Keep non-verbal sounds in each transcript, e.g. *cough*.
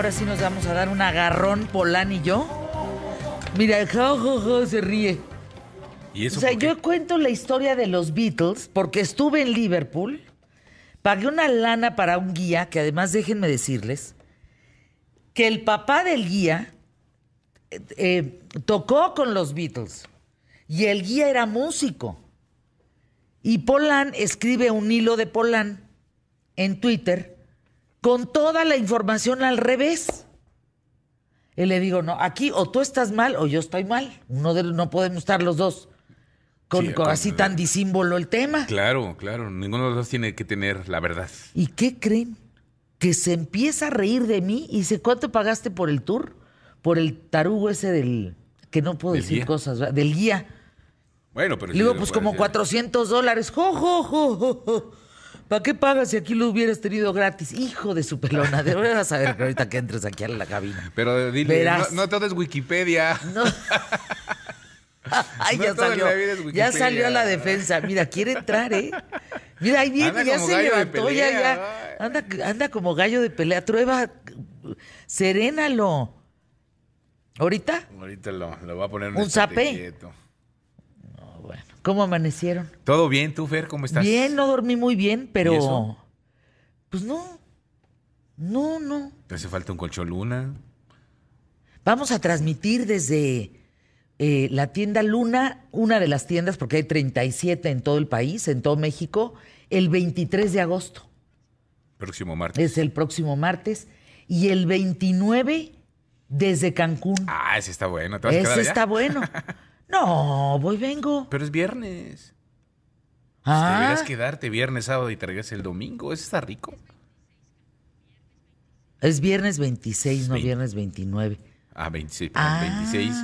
Ahora sí nos vamos a dar un agarrón, Polán y yo. Mira, jo, jo, jo, se ríe. ¿Y eso O sea, yo cuento la historia de los Beatles porque estuve en Liverpool, pagué una lana para un guía, que además déjenme decirles que el papá del guía eh, eh, tocó con los Beatles y el guía era músico. Y Polán escribe un hilo de Polán en Twitter con toda la información al revés. Y le digo, no, aquí o tú estás mal o yo estoy mal. Uno de, no podemos estar los dos con, Sí, con así tan disímbolo el tema. Claro, claro. Ninguno de los dos tiene que tener la verdad. ¿Y qué creen? Que se empieza a reír de mí y dice, ¿cuánto pagaste por el tour? Por el tarugo ese del... que no puedo ¿Del decir guía? cosas, ¿verdad? del guía. Bueno, pero... Le digo, pues como decir. 400 dólares. Jo, jo, jo, jo, jo. ¿Para qué pagas si aquí lo hubieras tenido gratis? Hijo de su pelona. De verdad vas a ver que ahorita que entres aquí a la cabina. Pero dile, Verás. no, no todo es Wikipedia. No. *laughs* Ay, No ya salió. Ya salió a la defensa. Mira, quiere entrar, ¿eh? Mira, ahí viene, ya se levantó, ya, ya. Anda, anda como gallo de pelea. Trueba, serénalo. ¿Ahorita? Ahorita lo, lo voy a poner Un zape. ¿Cómo amanecieron? ¿Todo bien, tú, Fer? ¿Cómo estás? Bien, no dormí muy bien, pero. ¿Y eso? Pues no. No, no. ¿Te hace falta un colchón luna? Vamos a transmitir desde eh, la tienda Luna, una de las tiendas, porque hay 37 en todo el país, en todo México, el 23 de agosto. Próximo martes. Es el próximo martes. Y el 29 desde Cancún. Ah, ese está bueno. ¿Te vas a quedar Ese allá? está bueno. *laughs* No, voy, vengo. Pero es viernes. Ah, Deberías quedarte viernes, sábado y te regresas el domingo. Ese está rico. es viernes 26, no Vein- viernes 29. Ah, 26. perdón, Ah. 26.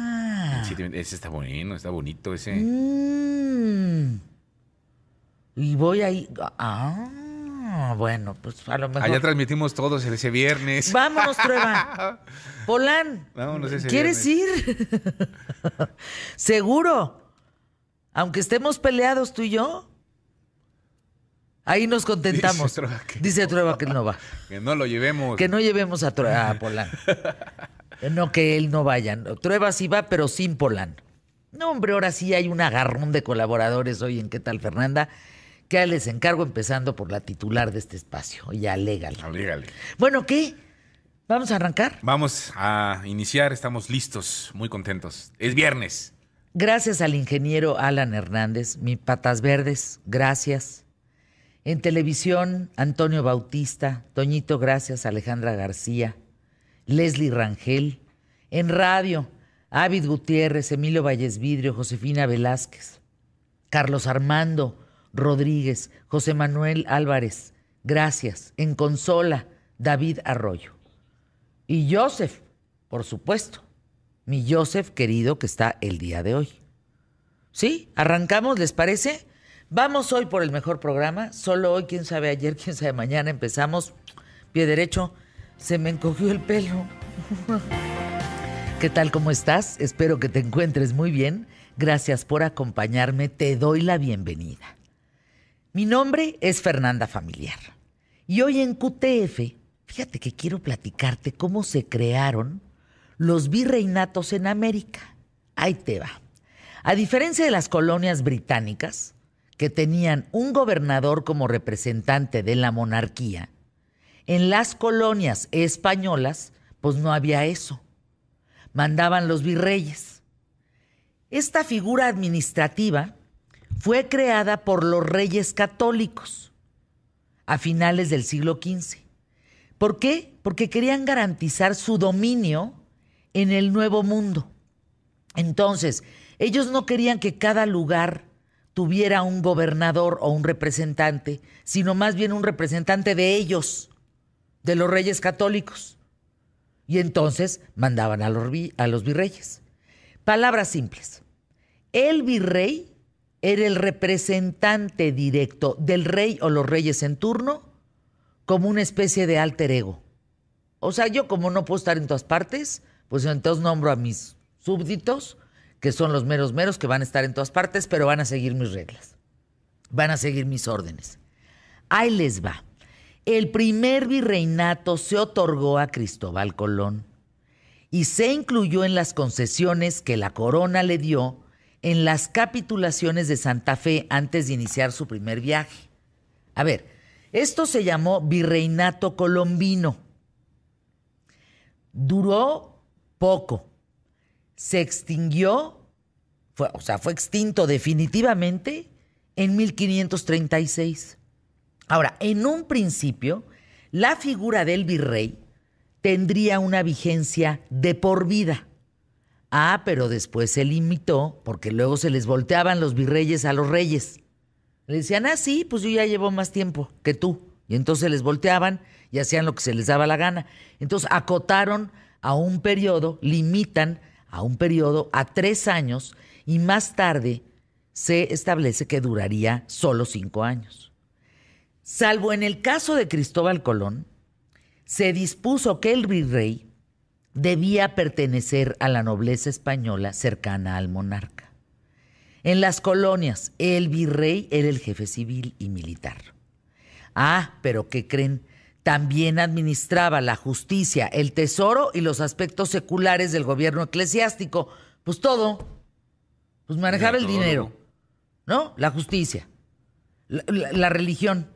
27, ese está bueno, está bonito ese. Mm. Y voy ahí. Ah, bueno, pues a lo mejor. Allá transmitimos todos ese viernes. Vámonos, prueba. *laughs* Polán. Vámonos ese ¿Quieres ir? *laughs* Seguro. Aunque estemos peleados tú y yo. Ahí nos contentamos. Dice Trueba que Dice Trueba que no va. *laughs* Que no lo llevemos. Que no llevemos a, True- a Polán. No, que él no vaya. Trueba sí va, pero sin Polán. No, hombre, ahora sí hay un agarrón de colaboradores hoy en ¿Qué tal, Fernanda? Que les encargo empezando por la titular de este espacio. Ya, legal. Ablígale. Bueno, ¿qué? ¿Vamos a arrancar? Vamos a iniciar, estamos listos, muy contentos. Es viernes. Gracias al ingeniero Alan Hernández, mi patas verdes, gracias. En televisión, Antonio Bautista, Toñito, gracias, Alejandra García, Leslie Rangel. En radio, Ávid Gutiérrez, Emilio Valles Vidrio, Josefina Velázquez, Carlos Armando Rodríguez, José Manuel Álvarez, gracias. En consola, David Arroyo. Y Joseph, por supuesto. Mi Joseph querido que está el día de hoy. ¿Sí? ¿Arrancamos? ¿Les parece? Vamos hoy por el mejor programa. Solo hoy, quién sabe ayer, *laughs* quién sabe mañana. Empezamos. Pie derecho. Se me encogió el pelo. *laughs* ¿Qué tal? ¿Cómo estás? Espero que te encuentres muy bien. Gracias por acompañarme. Te doy la bienvenida. Mi nombre es Fernanda Familiar. Y hoy en QTF, fíjate que quiero platicarte cómo se crearon los virreinatos en América. Ahí te va. A diferencia de las colonias británicas, que tenían un gobernador como representante de la monarquía, en las colonias españolas, pues no había eso. Mandaban los virreyes. Esta figura administrativa fue creada por los reyes católicos a finales del siglo XV. ¿Por qué? Porque querían garantizar su dominio en el nuevo mundo. Entonces, ellos no querían que cada lugar tuviera un gobernador o un representante, sino más bien un representante de ellos, de los reyes católicos. Y entonces mandaban a los, a los virreyes. Palabras simples. El virrey era el representante directo del rey o los reyes en turno como una especie de alter ego. O sea, yo como no puedo estar en todas partes, pues entonces nombro a mis súbditos, que son los meros meros, que van a estar en todas partes, pero van a seguir mis reglas. Van a seguir mis órdenes. Ahí les va. el primer virreinato se otorgó a Cristóbal Colón y se incluyó en las concesiones que la corona le dio en las capitulaciones de Santa Fe antes de iniciar su primer viaje. A ver, esto se llamó virreinato colombino. Duró poco. Se extinguió, o sea, fue extinto definitivamente en 1536. Ahora, en un principio, la figura del virrey tendría una vigencia de por vida. Ah, pero después se limitó porque luego se les volteaban los virreyes a los reyes. Le decían, ah, sí, pues yo ya llevo más tiempo que tú. Y entonces les volteaban y hacían lo que se les daba la gana. Entonces acotaron a un periodo, limitan a un periodo a tres años y más tarde se establece que duraría solo cinco años. Salvo en el caso de Cristóbal Colón, se dispuso que el virrey debía pertenecer a la nobleza española cercana al monarca. En las colonias, el virrey era el jefe civil y militar. Ah, pero ¿qué creen? También administraba la justicia, el tesoro y los aspectos seculares del gobierno eclesiástico. Pues todo. Pues manejaba el dinero. ¿No? La justicia. la religión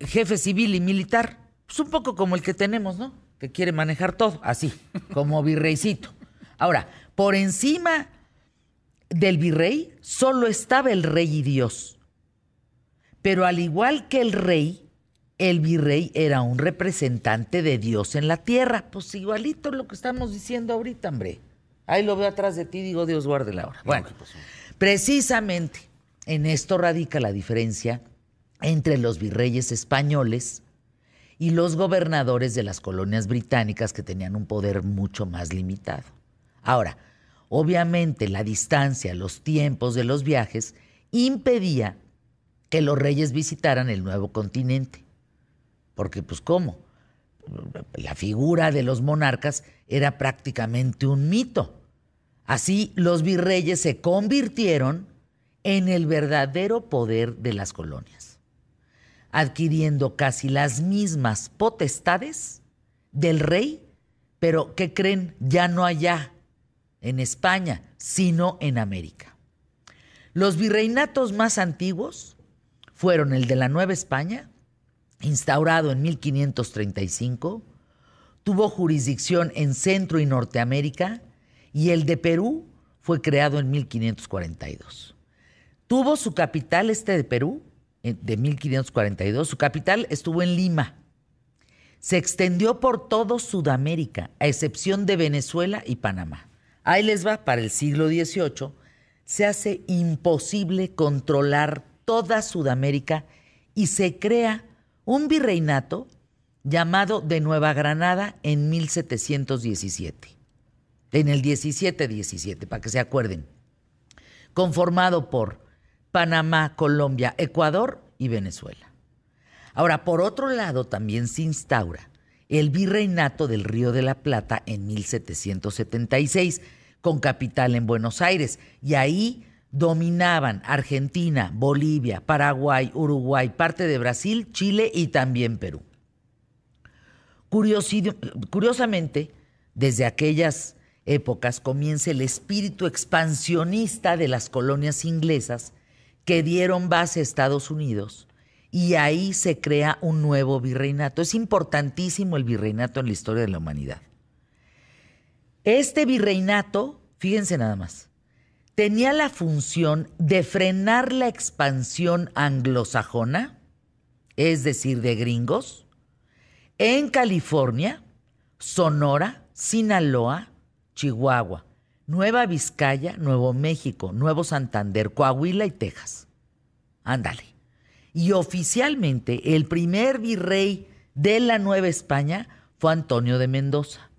jefe civil y militar, pues un poco como el que tenemos, ¿no? Que quiere manejar todo, así, como *laughs* virreycito. Ahora, por encima del virrey solo estaba el rey y Dios. Pero al igual que el rey, el virrey era un representante de Dios en la tierra. Pues igualito lo que estamos diciendo ahorita, hombre. Ahí lo veo atrás de ti, digo Dios guarde la hora. Bueno, precisamente en esto radica la diferencia entre los virreyes españoles y los gobernadores de las colonias británicas que tenían un poder mucho más limitado. Ahora, obviamente la distancia, los tiempos de los viajes impedía que los reyes visitaran el nuevo continente. Porque pues ¿cómo? La figura de los monarcas era prácticamente un mito. Así los virreyes se convirtieron en el verdadero poder de las colonias adquiriendo casi las mismas potestades del rey, pero ¿qué creen? Ya no allá, en España, sino en América. Los virreinatos más antiguos fueron el de la Nueva España, instaurado en 1535, tuvo jurisdicción en Centro y Norteamérica, y el de Perú fue creado en 1542. Tuvo su capital este de Perú de 1542. Su capital estuvo en Lima. Se extendió por todo Sudamérica, a excepción de Venezuela y Panamá. Ahí les va, para el siglo XVIII, se hace imposible controlar toda Sudamérica y se crea un virreinato llamado de Nueva Granada en 1717. En el 1717, para que se acuerden. Conformado por Panamá, Colombia, Ecuador y Venezuela. Ahora, por otro lado, también se instaura el virreinato del Río de la Plata en 1776, con capital en Buenos Aires, y ahí dominaban Argentina, Bolivia, Paraguay, Uruguay, parte de Brasil, Chile y también Perú. Curiosamente, desde aquellas épocas comienza el espíritu expansionista de las colonias inglesas que dieron base a Estados Unidos y ahí se crea un nuevo virreinato. Es importantísimo el virreinato en la historia de la humanidad. Este virreinato, fíjense nada más, tenía la función de frenar la expansión anglosajona, es decir, de gringos, en California, Sonora, Sinaloa, Chihuahua, Nueva Vizcaya, Nuevo México, Nuevo Santander, Coahuila y Texas. Ándale. Y oficialmente el primer virrey de la Nueva España fue Antonio de Mendoza.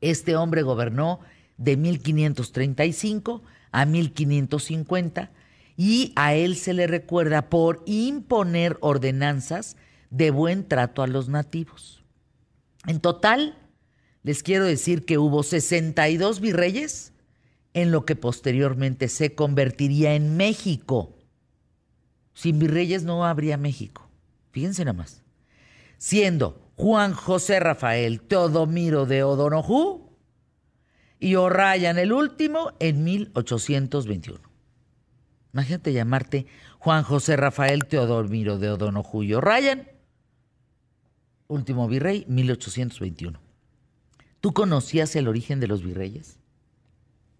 Este hombre gobernó de 1535 a 1550 y a él se le recuerda por imponer ordenanzas de buen trato a los nativos. En total, les quiero decir que hubo 62 virreyes en lo que posteriormente se convertiría en México. Sin virreyes no habría México. Fíjense nada más. siendo Juan José Rafael Teodomiro de Odonojú y O'Ryan el último en 1821. Imagínate llamarte Juan José Rafael Teodomiro de Odonojú y O'Ryan, último virrey, 1821. ¿Tú conocías el origen de los virreyes?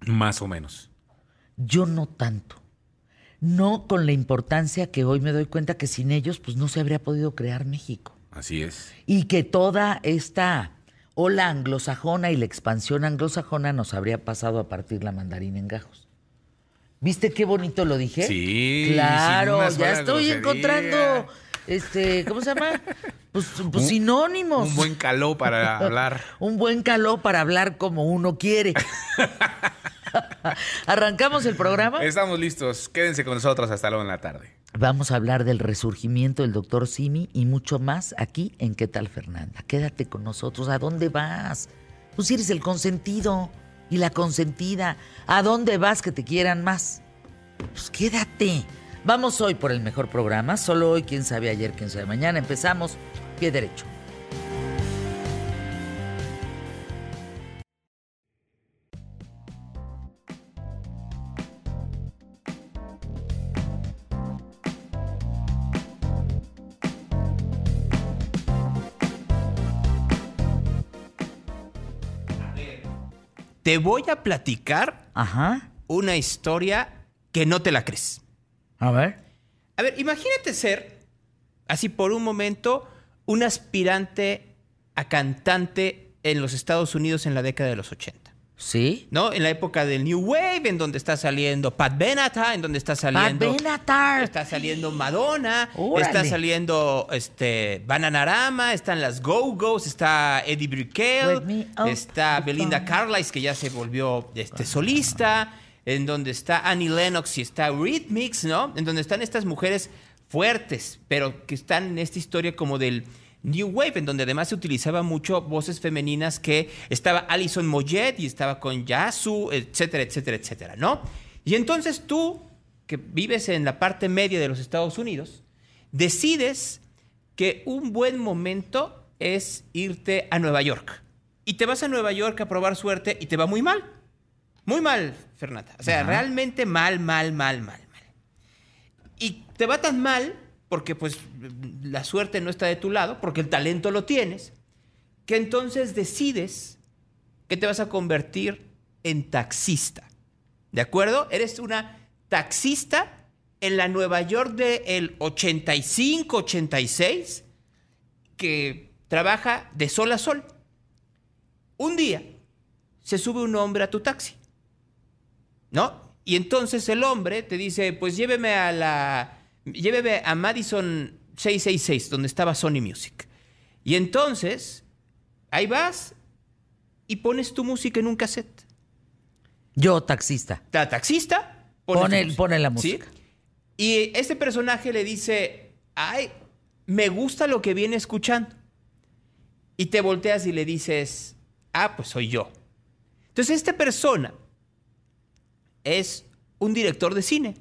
Más o menos. Yo no tanto. No con la importancia que hoy me doy cuenta que sin ellos pues no se habría podido crear México. Así es. Y que toda esta ola anglosajona y la expansión anglosajona nos habría pasado a partir la mandarina en gajos. ¿Viste qué bonito lo dije? Sí. Claro, ya estoy grosería. encontrando, este, ¿cómo se llama? Pues, pues sinónimos. Un buen caló para *laughs* hablar. Un buen caló para hablar como uno quiere. *laughs* *laughs* ¿Arrancamos el programa? Estamos listos. Quédense con nosotros hasta luego en la tarde. Vamos a hablar del resurgimiento del doctor Simi y mucho más aquí en ¿Qué tal Fernanda? Quédate con nosotros. ¿A dónde vas? Tú sí eres el consentido y la consentida. ¿A dónde vas que te quieran más? Pues quédate. Vamos hoy por el mejor programa. Solo hoy, quién sabe ayer, quién sabe mañana. Empezamos pie derecho. Te voy a platicar Ajá. una historia que no te la crees. A ver. A ver, imagínate ser, así por un momento, un aspirante a cantante en los Estados Unidos en la década de los 80. ¿Sí? ¿No? En la época del New Wave, en donde está saliendo Pat Benatar, en donde está saliendo. Benatar. Está saliendo Madonna, Órale. está saliendo este Bananarama, están las Go-Go's, está Eddie Brickell, up está Belinda. Carlisle, que ya se volvió este, solista, en donde está Annie Lennox y está Rhythmix, ¿no? En donde están estas mujeres fuertes, pero que están en esta historia como del New Wave, en donde además se utilizaba mucho voces femeninas que estaba Alison Moyet y estaba con Yasu, etcétera, etcétera, etcétera, ¿no? Y entonces tú, que vives en la parte media de los Estados Unidos, decides que un buen momento es irte a Nueva York. Y te vas a Nueva York a probar suerte y te va muy mal. Muy mal, Fernanda. O sea, Ajá. realmente mal, mal, mal, mal, mal. Y te va tan mal porque pues la suerte no está de tu lado, porque el talento lo tienes, que entonces decides que te vas a convertir en taxista. ¿De acuerdo? Eres una taxista en la Nueva York del 85, 86, que trabaja de sol a sol. Un día se sube un hombre a tu taxi, ¿no? Y entonces el hombre te dice, pues lléveme a la... Lléveme a Madison 666, donde estaba Sony Music. Y entonces, ahí vas y pones tu música en un cassette. Yo, taxista. La taxista pone, la ¿sí? música. Y este personaje le dice, ay, me gusta lo que viene escuchando. Y te volteas y le dices, ah, pues soy yo. Entonces esta persona es un director de cine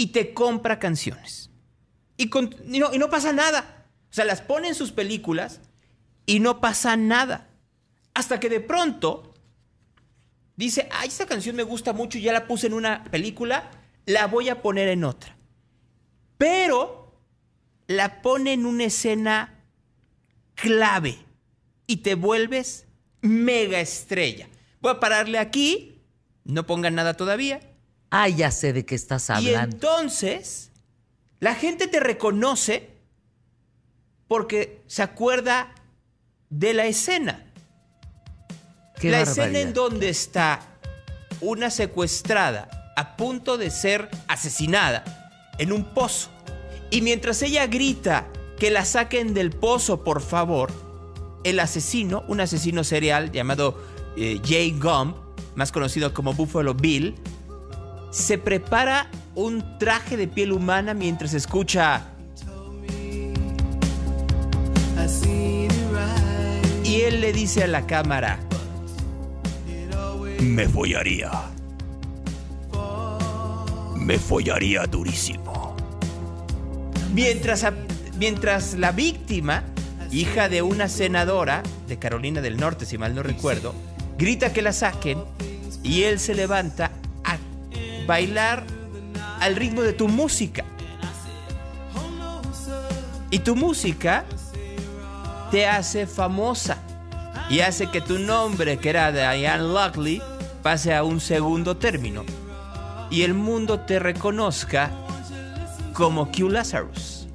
y te compra canciones. Y, no pasa nada. O sea, las pone en sus películas y no pasa nada. Hasta que de pronto dice, ay, esta canción me gusta mucho, ya la puse en una película, la voy a poner en otra. Pero la pone en una escena clave y te vuelves mega estrella. Voy a pararle aquí, no pongan nada todavía. Ah, ya sé de qué estás Y hablando. entonces la gente te reconoce porque se acuerda de la escena. Qué la escena en donde está una secuestrada a punto de ser asesinada en un pozo. Y mientras ella grita que la saquen del pozo, por favor, el asesino, un asesino serial llamado eh, Jay Gump, más conocido como Buffalo Bill, se prepara un traje de piel humana mientras escucha y él le dice a la cámara, me follaría. Me follaría durísimo. Mientras a- Mientras la víctima, hija de una senadora de Carolina del Norte, si mal no recuerdo, grita que la saquen y él se levanta bailar al ritmo de tu música. Y tu música te hace famosa y hace que tu nombre, que era Diane Lockley, pase a un segundo término y el mundo te reconozca como Q Lazarus.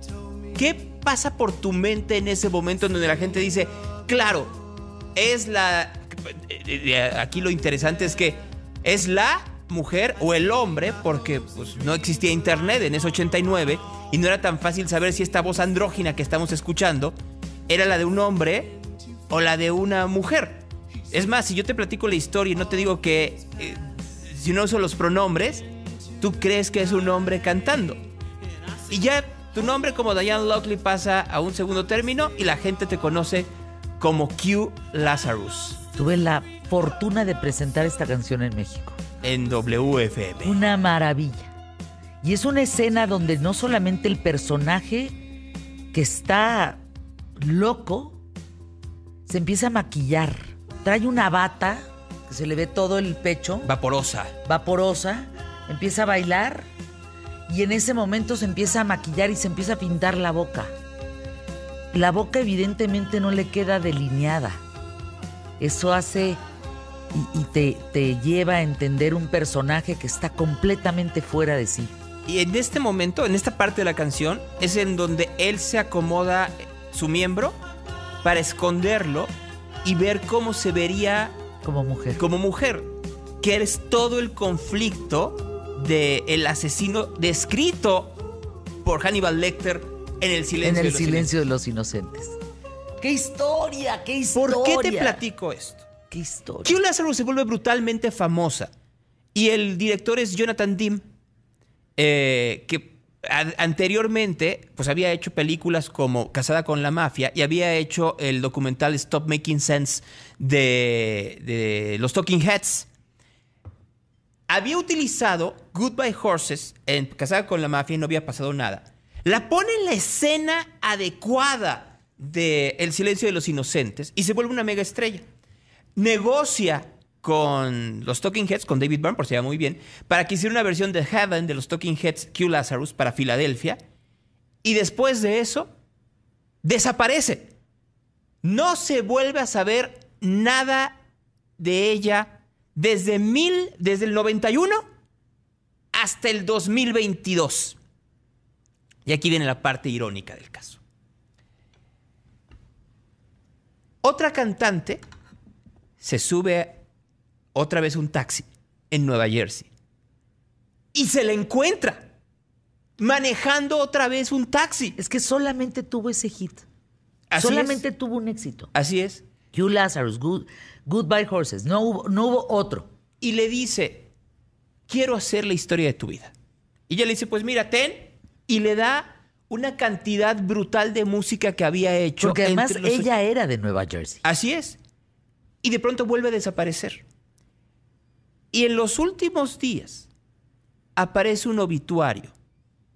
¿Qué pasa por tu mente en ese momento en donde la gente dice, claro, es la... Aquí lo interesante es que es la mujer o el hombre, porque pues, no existía internet en ese 89 y no era tan fácil saber si esta voz andrógina que estamos escuchando era la de un hombre o la de una mujer. Es más, si yo te platico la historia y no te digo que eh, si no uso los pronombres, tú crees que es un hombre cantando. Y ya tu nombre como Diane Lockley pasa a un segundo término y la gente te conoce como Q Lazarus. Tuve la fortuna de presentar esta canción en México. En WFM. Una maravilla. Y es una escena donde no solamente el personaje que está loco se empieza a maquillar. Trae una bata que se le ve todo el pecho. Vaporosa. Vaporosa. Empieza a bailar y en ese momento se empieza a maquillar y se empieza a pintar la boca. La boca evidentemente no le queda delineada. Eso hace y, te, te lleva a entender un personaje que está completamente fuera de sí. Y en este momento, en esta parte de la canción, es en donde él se acomoda su miembro para esconderlo y ver cómo se vería como mujer. Como mujer. Que es todo el conflicto del el asesino descrito por Hannibal Lecter en el silencio, en el silencio de los inocentes. ¡Qué historia! ¡Qué historia! ¿Por qué te platico esto? ¡Qué historia! Se vuelve brutalmente famosa. Y el director es Jonathan Dim, eh, que anteriormente pues había hecho películas como Casada con la Mafia y había hecho el documental Stop Making Sense de, de los Talking Heads. Había utilizado Goodbye Horses en Casada con la Mafia y no había pasado nada. La pone en la escena adecuada de El silencio de los inocentes y se vuelve una mega estrella. Negocia con los Talking Heads, con David Byrne, por si va muy bien, para que hiciera una versión de Heaven de los Talking Heads Q Lazarus para Filadelfia. Y después de eso, desaparece. No se vuelve a saber nada de ella desde, mil, desde el 91 hasta el 2022. Y aquí viene la parte irónica del caso. Otra cantante se sube otra vez un taxi en Nueva Jersey. Y se le encuentra manejando otra vez un taxi. Es que solamente tuvo ese hit. solamente tuvo un éxito. Así es. You Lazarus, good, Goodbye Horses. No hubo, no hubo otro. Y le dice, quiero hacer la historia de tu vida. Y ella le dice, pues mira, ten. Y le da una cantidad brutal de música que había hecho. Porque además ella era de Nueva Jersey. Así es. Y de pronto vuelve a desaparecer. Y en los últimos días aparece un obituario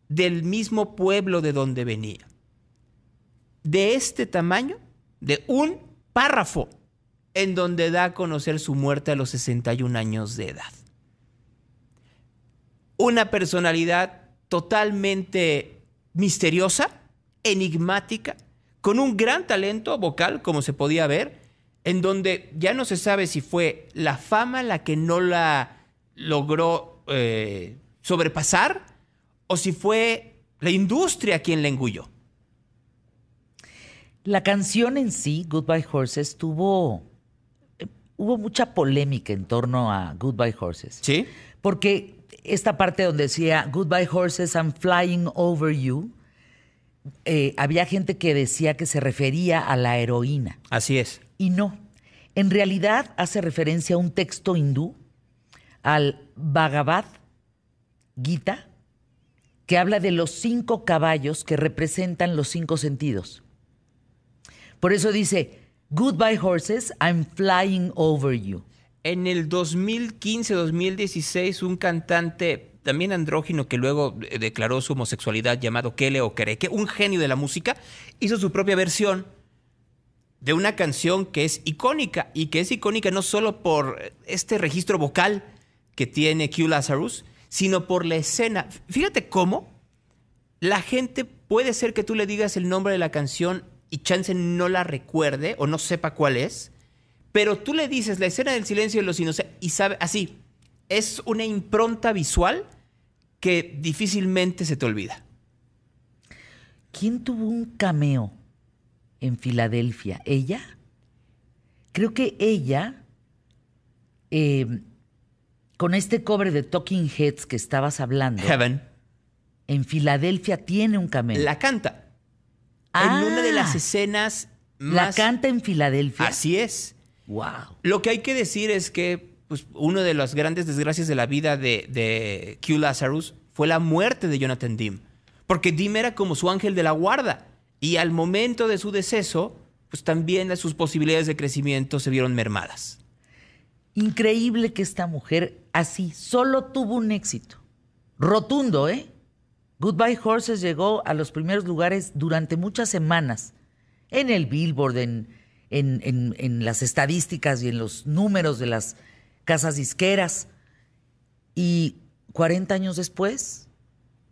del mismo pueblo de donde venía. De este tamaño, de un párrafo, en donde da a conocer su muerte a los 61 años de edad. Una personalidad totalmente misteriosa, enigmática, con un gran talento vocal, como se podía ver, en donde ya no se sabe si fue la fama la que no la logró eh, sobrepasar o si fue la industria quien la engulló. La canción en sí, Goodbye Horses, tuvo. Hubo mucha polémica en torno a Goodbye Horses. Sí. Porque esta parte donde decía Goodbye Horses, I'm flying over you, eh, había gente que decía que se refería a la heroína. Así es y no. En realidad hace referencia a un texto hindú, al Bhagavad Gita, que habla de los cinco caballos que representan los cinco sentidos. Por eso dice, Goodbye horses, I'm flying over you. En el 2015-2016, un cantante también andrógino que luego eh, declaró su homosexualidad llamado Kele Okereke, un genio de la música, hizo su propia versión de una canción que es icónica y que es icónica no solo por este registro vocal que tiene Q Lazarus, sino por la escena. Fíjate cómo la gente puede ser que tú le digas el nombre de la canción y chance no la recuerde o no sepa cuál es, pero tú le dices la escena del silencio de los inocentes y sabe así, es una impronta visual que difícilmente se te olvida. ¿Quién tuvo un cameo en Filadelfia? ¿Ella? Creo que ella, eh, con este cobre de Talking Heads que estabas hablando, Heaven en Filadelfia tiene un cameo. la canta Ah. en una de las escenas La más... canta en Filadelfia. Así es. Wow. Lo que hay que decir es que pues, una de las grandes desgracias de la vida de, de Q Lazarus fue la muerte de Jonathan Dim. Porque Dim era como su ángel de la guarda. Y al momento de su deceso, pues también sus posibilidades de crecimiento se vieron mermadas. Increíble que esta mujer así solo tuvo un éxito. Rotundo, ¿eh? Goodbye Horses llegó a los primeros lugares durante muchas semanas. En el Billboard, en, en- en- las estadísticas y en los números de las casas disqueras. Y 40 años después,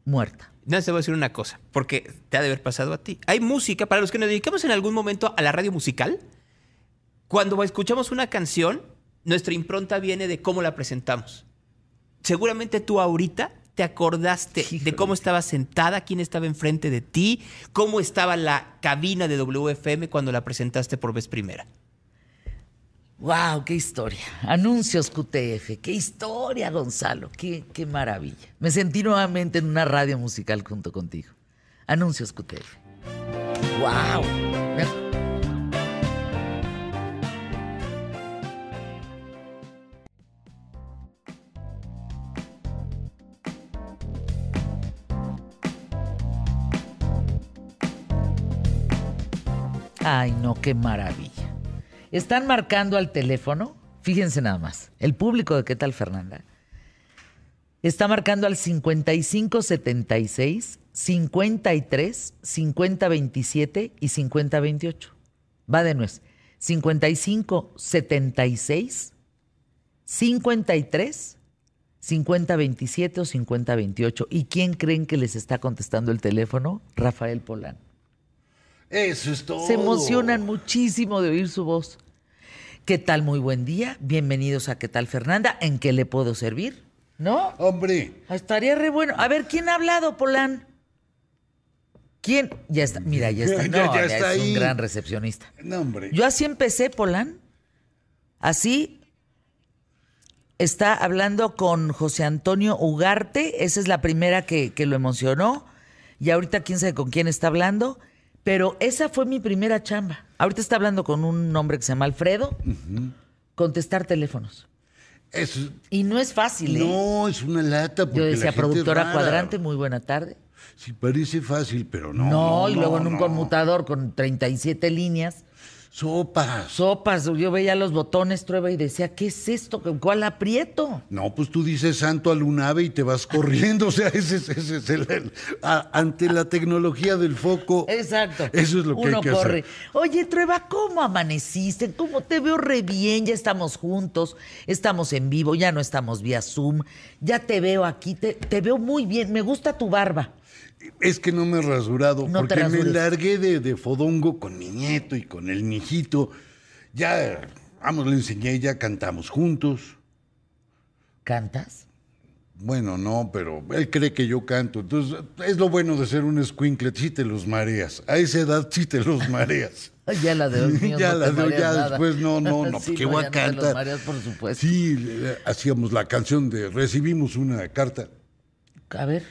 muerta. No, te voy a decir una cosa, porque te ha de haber pasado a ti. Hay música, para los que nos dedicamos en algún momento a la radio musical, cuando escuchamos una canción, nuestra impronta viene de cómo la presentamos. Seguramente tú ahorita te acordaste de cómo estaba sentada, quién estaba enfrente de ti, cómo estaba la cabina de WFM cuando la presentaste por vez primera. ¡Wow! ¡Qué historia! Anuncios QTF. ¡Qué historia, Gonzalo! ¡Qué, qué maravilla! Me sentí nuevamente en una radio musical junto contigo. Anuncios QTF. ¡Wow! Ay, no, qué maravilla. Están marcando al teléfono, fíjense nada más, el público de qué tal Fernanda. Está marcando al 5576 53 5027 y 5028. Va de nuez. 5576 53 5027 o 5028. ¿Y quién creen que les está contestando el teléfono? Rafael Polán. Eso es todo. Se emocionan muchísimo de oír su voz. ¿Qué tal? Muy buen día. Bienvenidos a ¿Qué tal, Fernanda? ¿En qué le puedo servir? ¿No? Hombre, Estaría re bueno. A ver, ¿quién ha hablado, Polán? ¿Quién? Ya está. Mira, ya está. *laughs* No, ya ya está es un gran recepcionista. no, hombre. Yo así empecé, Polán. Así. Está hablando con José Antonio Ugarte. Esa es la primera que, que lo emocionó. Y ahorita quién sabe con quién está hablando. Pero esa fue mi primera chamba. Ahorita está hablando con un hombre que se llama Alfredo. Contestar teléfonos. Eso- Y no es fácil, ¿eh? no, es una lata. Porque Yo la decía, gente productora rara. cuadrante, muy buena tarde. Sí, parece fácil, pero no. No, y luego en un no. conmutador con 37 líneas. Sopas. Sopas, yo veía los botones, trueba, y decía, ¿qué es esto? ¿Cuál aprieto? No, pues tú dices santo al un ave y te vas corriendo. *laughs* O sea, ese, es- ese es el, el- a- ante la tecnología del foco. Exacto. Eso es lo que Uno hay que corre. hacer. Oye, Trueba, ¿cómo amaneciste? ¿Cómo te veo re bien? Ya estamos juntos, estamos en vivo, ya no estamos vía Zoom. Ya te veo aquí, te, te veo muy bien. Me gusta tu barba. Es que no me he rasurado No porque me largué de, de fodongo con mi nieto y con el mijito. Ya, vamos, le enseñé, ya cantamos juntos. ¿Cantas? Bueno, no, pero él cree que yo canto. Entonces, es lo bueno de ser un escuincle, sí te los mareas. A esa edad sí te los *laughs* mareas. Ya la de hoy mío, *laughs* Ya no la de hoy, ya nada. después, no, no, no, *laughs* Sí, ¿qué voy a los cantar? mareas, por supuesto. Sí, hacíamos la canción de recibimos una carta. A ver.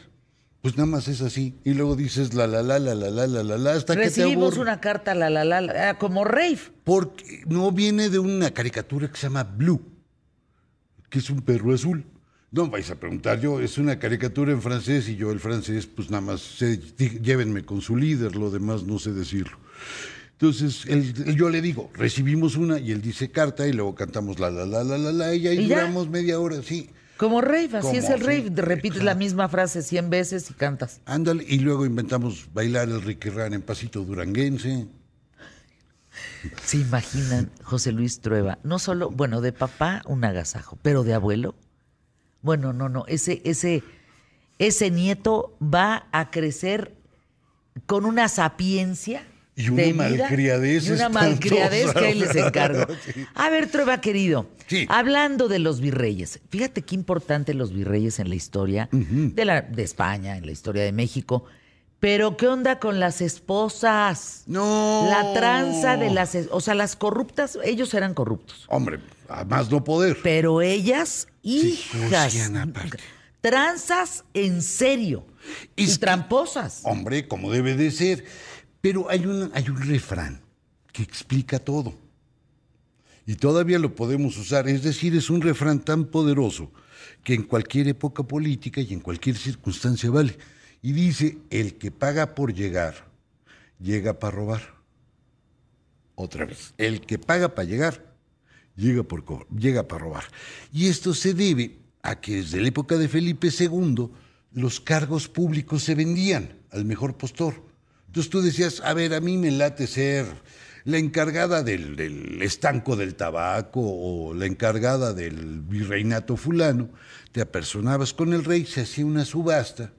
Pues nada más es así. Y luego dices la la la la la la la la la hasta que te Recibimos aburre. una carta, la, la, la, la, ah, como Rave. Porque no viene de una caricatura que se llama Blue, que es un perro azul. No vais a preguntar yo, es una caricatura en francés y yo el francés, pues nada más sé, llévenme con su líder, lo demás no sé decirlo. Entonces él- él- yo le digo, recibimos una y él dice carta y luego cantamos la la la la la la y ahí ¿Y duramos media hora, sí. Como rave, así Como, es el rave. sí, Repites la misma frase 100 veces y cantas. Ándale, y luego inventamos bailar el Ricky Ran en pasito duranguense. ¿Se imaginan, José Luis Trueba? No solo, bueno, de papá un agasajo, pero de abuelo. Bueno, no, no, ese, ese, ese nieto va a crecer con una sapiencia. Y una de vida malcriadez Y una malcriadez que ahí les encargo. A ver, Trueba, querido. Sí. Hablando de los virreyes, fíjate qué importante los virreyes en la historia de, la, de España, en la historia de México. Pero, ¿qué onda con las esposas? No. La tranza de las... O sea, las corruptas, ellos eran corruptos. Hombre, a más no poder. Pero ellas, Sí, hijas, aparte. tranzas en serio. Es y que- tramposas. Hombre, como debe de ser. Pero hay, un hay un refrán que explica todo. Y todavía lo podemos usar. Es decir, es un refrán tan poderoso que en cualquier época política y en cualquier circunstancia vale. Y dice, el que paga por llegar, llega para robar. Otra vez, el que paga para llegar, llega, llega para robar. Y esto se debe a que desde la época de Felipe II los cargos públicos se vendían al mejor postor. Entonces tú decías, a ver, a mí me late ser la encargada del, estanco del tabaco o la encargada del virreinato fulano, te apersonabas con el rey, se hacía una subasta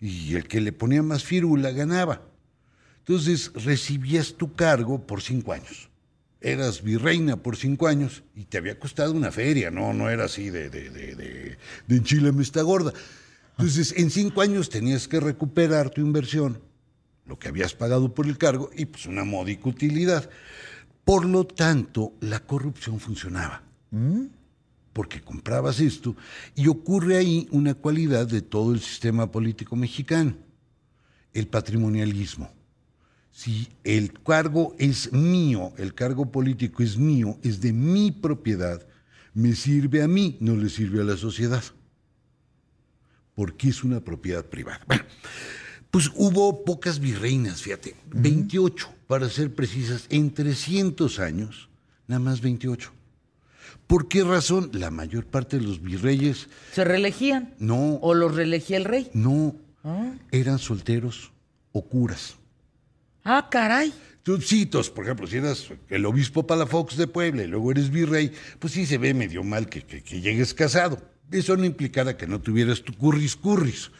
y el que le ponía más firula ganaba. Entonces recibías tu cargo por cinco años. Eras virreina por cinco años y te había costado una feria, no, no era así de, de, de, de, esta gorda. Entonces, en cinco años tenías que recuperar tu inversión, lo que habías pagado por el cargo y pues una módica utilidad. Por lo tanto, la corrupción funcionaba. Porque comprabas esto y ocurre ahí una cualidad de todo el sistema político mexicano, el patrimonialismo. Si el cargo es mío, el cargo político es mío, es de mi propiedad, me sirve a mí, no le sirve a la sociedad. Porque es una propiedad privada. Bueno, pues hubo pocas virreinas, fíjate, 28, para ser precisas, en 300 años, nada más 28. ¿Por qué razón? La mayor parte de los virreyes ¿Se reelegían? no, ¿O los reelegía el rey? no, eran solteros o curas. Ah, caray. Tucitos, por ejemplo, si eras el obispo Palafox de Puebla y luego eres virrey, pues sí se ve medio mal que, que- que llegues casado. Eso no implicara que no tuvieras tu curris curris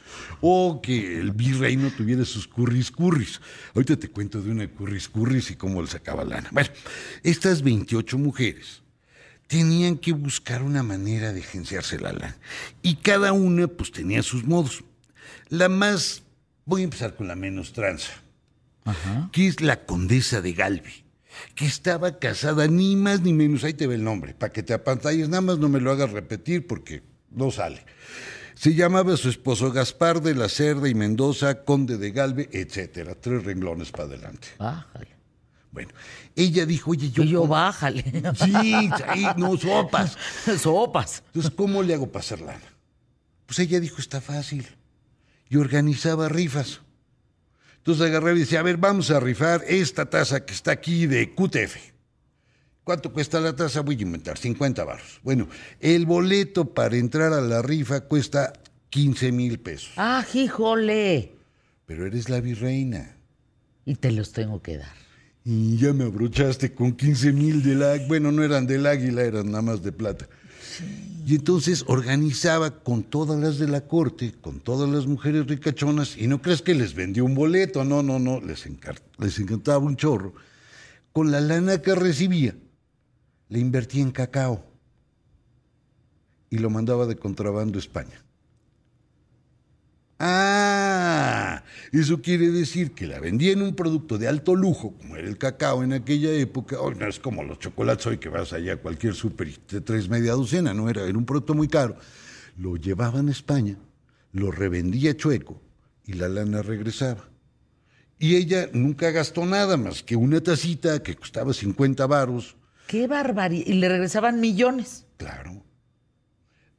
o que el virrey no tuviera sus curris curris. Ahorita te cuento de una curris curris y cómo le sacaba lana. Bueno, estas 28 mujeres tenían que buscar una manera de agenciarse la lana. Y cada una pues tenía sus modos. La más, voy a empezar con la menos tranza que es la condesa de Galve, que estaba casada ni más ni menos, ahí te ve el nombre, para que te apantalles, nada más no me lo hagas repetir porque no sale. Se llamaba su esposo Gaspar de la Cerda y Mendoza, conde de Galve, etcétera, tres renglones para adelante. Bájale. Bueno, ella dijo, oye, yo... Y yo, ¿cómo-" bájale. Sí, no, sopas. *laughs* Sopas. Entonces, ¿cómo le hago para hacer lana? Pues ella dijo, está fácil. Y organizaba rifas. Entonces agarraba y decía, a ver, vamos a rifar esta taza que está aquí de QTF. ¿Cuánto cuesta la taza? Voy a inventar, 50 baros. Bueno, el boleto para entrar a la rifa cuesta 15 mil pesos. Ah, híjole. Pero eres la virreina. Y te los tengo que dar. Y ya me abrochaste con 15 mil del águila. Bueno, no eran del águila, eran nada más de plata. Y entonces organizaba con todas las de la corte, con todas las mujeres ricachonas, y no crees que les vendió un boleto, no, no, no, les, les encantaba un chorro. Con la lana que recibía, le invertía en cacao y lo mandaba de contrabando a España. Ah, eso quiere decir que la vendía en un producto de alto lujo, como era el cacao en aquella época. Hoy no es como los chocolates hoy que vas allá a cualquier súper y te traes media docena, no era, era un producto muy caro. Lo llevaban a España, lo revendía chueco y la lana regresaba. Y ella nunca gastó nada más que una tacita que costaba 50 varos, Qué barbaridad. Y le regresaban millones. claro.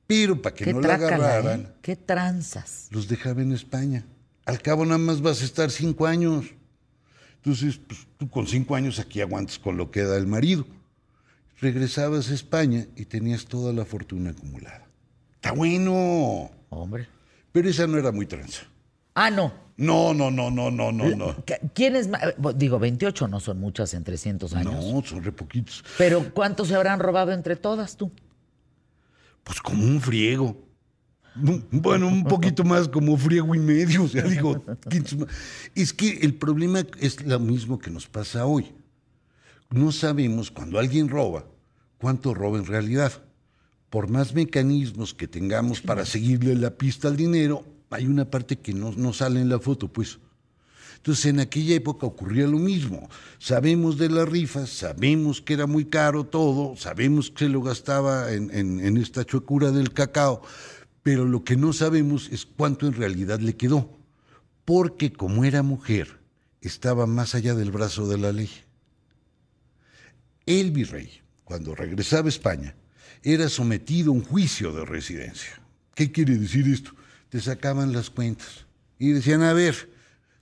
Pero para que Qué no la agarraran, ¿eh? Qué tranzas. los dejaba en España. Al cabo nada más vas a estar cinco años. Entonces, pues, tú con cinco años aquí aguantas con lo que da el marido. Regresabas a España y tenías toda la fortuna acumulada. Está bueno. Hombre. Pero esa no era muy tranza. Ah, no. No, no, no, no, no, no, no. ¿Quién es más? Digo, 28 no son muchas en 300 años. No, son re poquitos. Pero ¿cuántos se habrán robado entre todas tú? Pues como un friego. Bueno, un poquito más como friego y medio. O sea, digo, es que el problema es lo mismo que nos pasa hoy. No sabemos cuando alguien roba cuánto roba en realidad. Por más mecanismos que tengamos para seguirle la pista al dinero, hay una parte que no, no sale en la foto, pues. Entonces, en aquella época ocurría lo mismo. Sabemos de las rifas, sabemos que era muy caro todo, sabemos que se lo gastaba en, en esta chuecura del cacao, pero lo que no sabemos es cuánto en realidad le quedó, porque como era mujer, estaba más allá del brazo de la ley. El virrey, cuando regresaba a España, era sometido a un juicio de residencia. ¿Qué quiere decir esto? Te sacaban las cuentas y decían, a ver,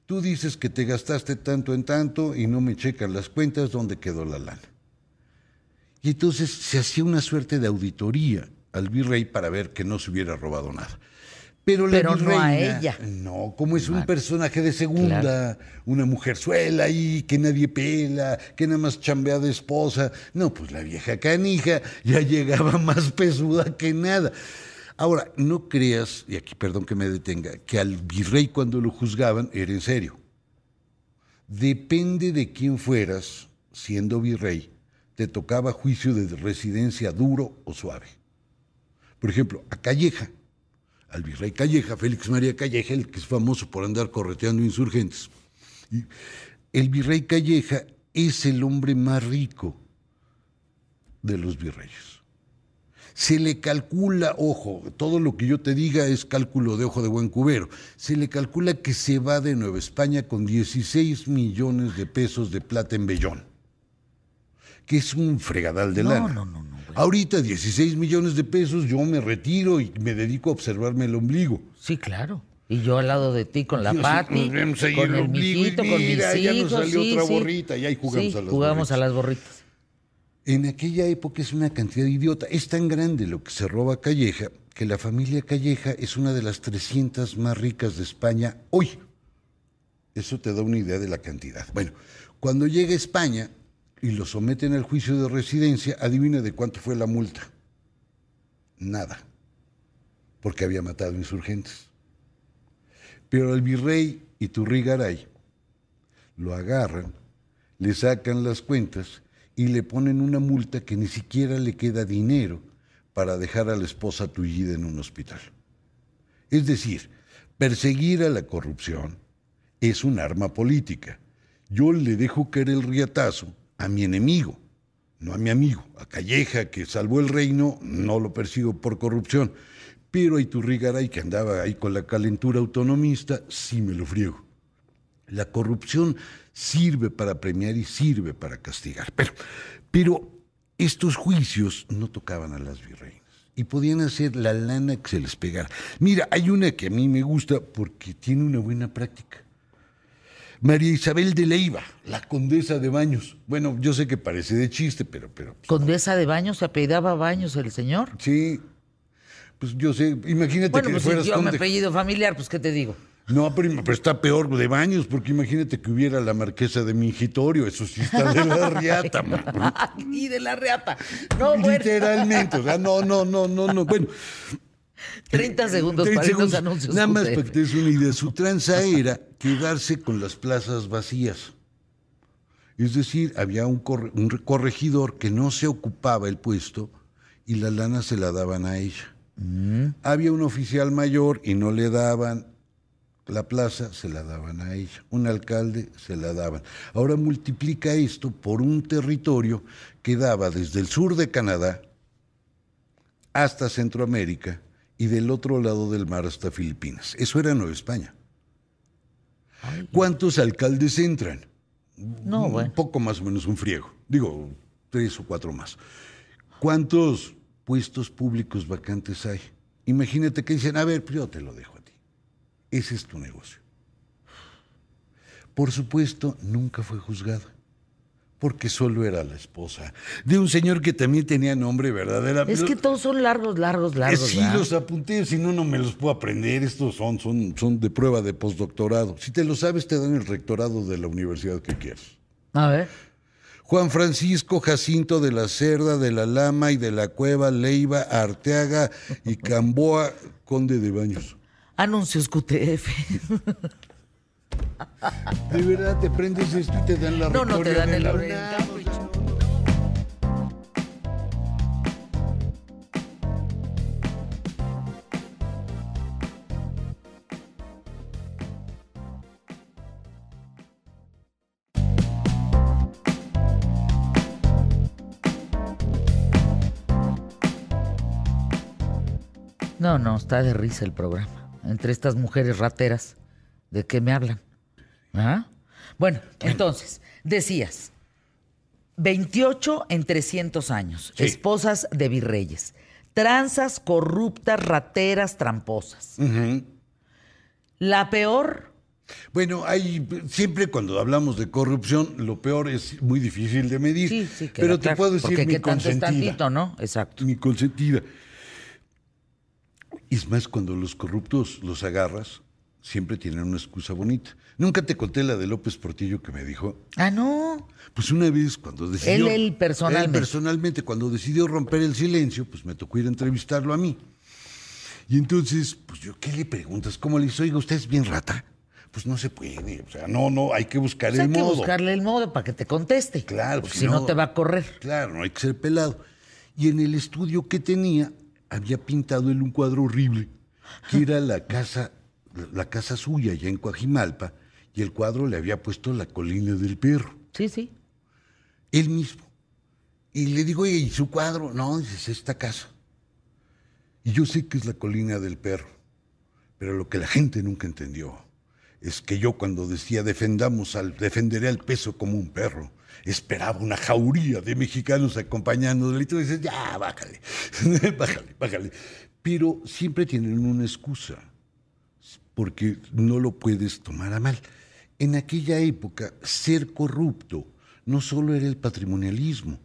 tú dices que te gastaste tanto en tanto y no me checan las cuentas, ¿dónde quedó la lana? Y entonces se hacía una suerte de auditoría al virrey para ver que no se hubiera robado nada. Pero, la Pero no a ella. No, como es un personaje de segunda, una mujerzuela ahí que nadie pela, que nada más chambea de esposa. No, pues la vieja canija ya *laughs* llegaba más pesuda que nada. Ahora, no creas, y aquí perdón que me detenga, que al virrey cuando lo juzgaban era en serio. Depende de quién fueras, siendo virrey, te tocaba juicio de residencia duro o suave. Por ejemplo, a Calleja, al virrey Calleja, Félix María Calleja, el que es famoso por andar correteando insurgentes. el virrey Calleja es el hombre más rico de los virreyes. Se le calcula, ojo, todo lo que yo te diga es cálculo de ojo de buen cubero, se le calcula que se va de Nueva España con 16 millones de pesos de plata en Bellón, que es un fregadal de lana. No, no, no. Ahorita 16 millones de pesos, yo me retiro y me dedico a observarme el ombligo. Sí, claro. Y yo al lado de ti con la pati, con el, mijito, con mis hijos. Ya nos salió otra borrita y ahí jugamos a las jugamos a las borritas. En aquella época es una cantidad idiota. Es tan grande lo que se roba Calleja que la familia Calleja es una de las 300 más ricas de España hoy. Eso te da una idea de la cantidad. Bueno, cuando llega a España, y lo someten al juicio de residencia, adivina de cuánto fue la multa. Nada, porque había matado insurgentes. Pero el virrey Iturrigaray lo agarran, le sacan las cuentas y le ponen una multa que ni siquiera le queda dinero para dejar a la esposa tullida en un hospital. Es decir, perseguir a la corrupción es un arma política. Yo le dejo caer el riatazo a mi enemigo, no a mi amigo. A Calleja, que salvó el reino, no lo persigo por corrupción. Pero a Iturrigaray, que andaba ahí con la calentura autonomista, sí me lo friego. La corrupción sirve para premiar y sirve para castigar. Pero, pero estos juicios no tocaban a las virreinas y podían hacer la lana que se les pegara. Mira, hay una que a mí me gusta porque tiene una buena práctica. María Isabel de Leiva, la condesa de Baños. Bueno, yo sé que parece de chiste, pero... pero pues, ¿Condesa de Baños? ¿Se apellidaba Baños el señor? Sí. Pues yo sé, imagínate bueno, que pues fueras si yo mi apellido familiar, pues ¿qué te digo? No, pero, está peor de Baños, porque imagínate que hubiera la marquesa de Mingitorio, eso sí está de la riata. *laughs* y de la riata. No, Literalmente, o sea, no, no, no, no, no. Bueno, 30 segundos 30 para segundos, los anuncios. Nada más para que te des una idea. Su tranza era quedarse con las plazas vacías. Es decir, había un, corregidor que no se ocupaba el puesto y la lana se la daban a ella. Mm. Había un oficial mayor y no le daban la plaza, se la daban a ella. Un alcalde, se la daban. Ahora multiplica esto por un territorio que daba desde el sur de Canadá hasta Centroamérica y del otro lado del mar hasta Filipinas. Eso era Nueva España. ¿Cuántos alcaldes entran? No, Un poco más o menos un friego. Digo, tres o cuatro más. ¿Cuántos puestos públicos vacantes hay? Imagínate que dicen, a ver, pues yo te lo dejo. Ese es tu negocio. Por supuesto, nunca fue juzgada, porque solo era la esposa de un señor que también tenía nombre verdadero. Es que todos son largos, largos, largos. Sí, ¿verdad? los apunté, si no, no me los puedo aprender. Estos son, son, son de prueba de postdoctorado. Si te lo sabes, te dan el rectorado de la universidad que quieras. A ver. Juan Francisco Jacinto de la Cerda, de la Lama y de la Cueva, Leiva, Arteaga y Camboa, conde de Baños. Anuncios QTF. *laughs* De verdad, te prendes esto y te dan la No, no te dan el. UNAM. No, no, está de risa el programa. Entre estas mujeres rateras, ¿de qué me hablan? ¿Ah? Bueno, entonces, decías, 28 en 300 años, Sí. esposas de virreyes, tranzas, corruptas, rateras, tramposas. La peor, Bueno, hay siempre cuando hablamos de corrupción, lo peor es muy difícil de medir. sí, sí, pero te claro, puedo decir porque mi qué tanto es consentida. tantito, ¿no? Exacto. Mi consentida. Es más, cuando los corruptos los agarras, siempre tienen una excusa bonita. Nunca te conté la de López Portillo que me dijo. Ah, no. Pues una vez cuando decidió. Él, él, personalmente. Él personalmente, cuando decidió romper el silencio, pues me tocó ir a entrevistarlo a mí. Y entonces, pues yo, ¿qué le preguntas? ¿Cómo le dices? Oiga, ¿usted es bien rata? Pues no se puede. O sea, no, no, hay que buscar O sea, el hay que modo. buscarle el modo para que te conteste. Claro, Porque si si no no- te va a correr. Claro, no hay que ser pelado. Y en el estudio que tenía, había pintado él un cuadro horrible, que era la casa, la casa suya allá en Coajimalpa, y el cuadro le había puesto la colina del perro, Sí, sí. él mismo. Y le digo, oye, ¿y su cuadro? No, es esta casa. Y yo sé que es la colina del perro, pero lo que la gente nunca entendió es que yo cuando decía defendamos al, defenderé al peso como un perro, esperaba una jauría de mexicanos acompañándole y tú dices, ya, bájale, *laughs* bájale, bájale. Pero siempre tienen una excusa, porque no lo puedes tomar a mal. En aquella época, ser corrupto no solo era el patrimonialismo,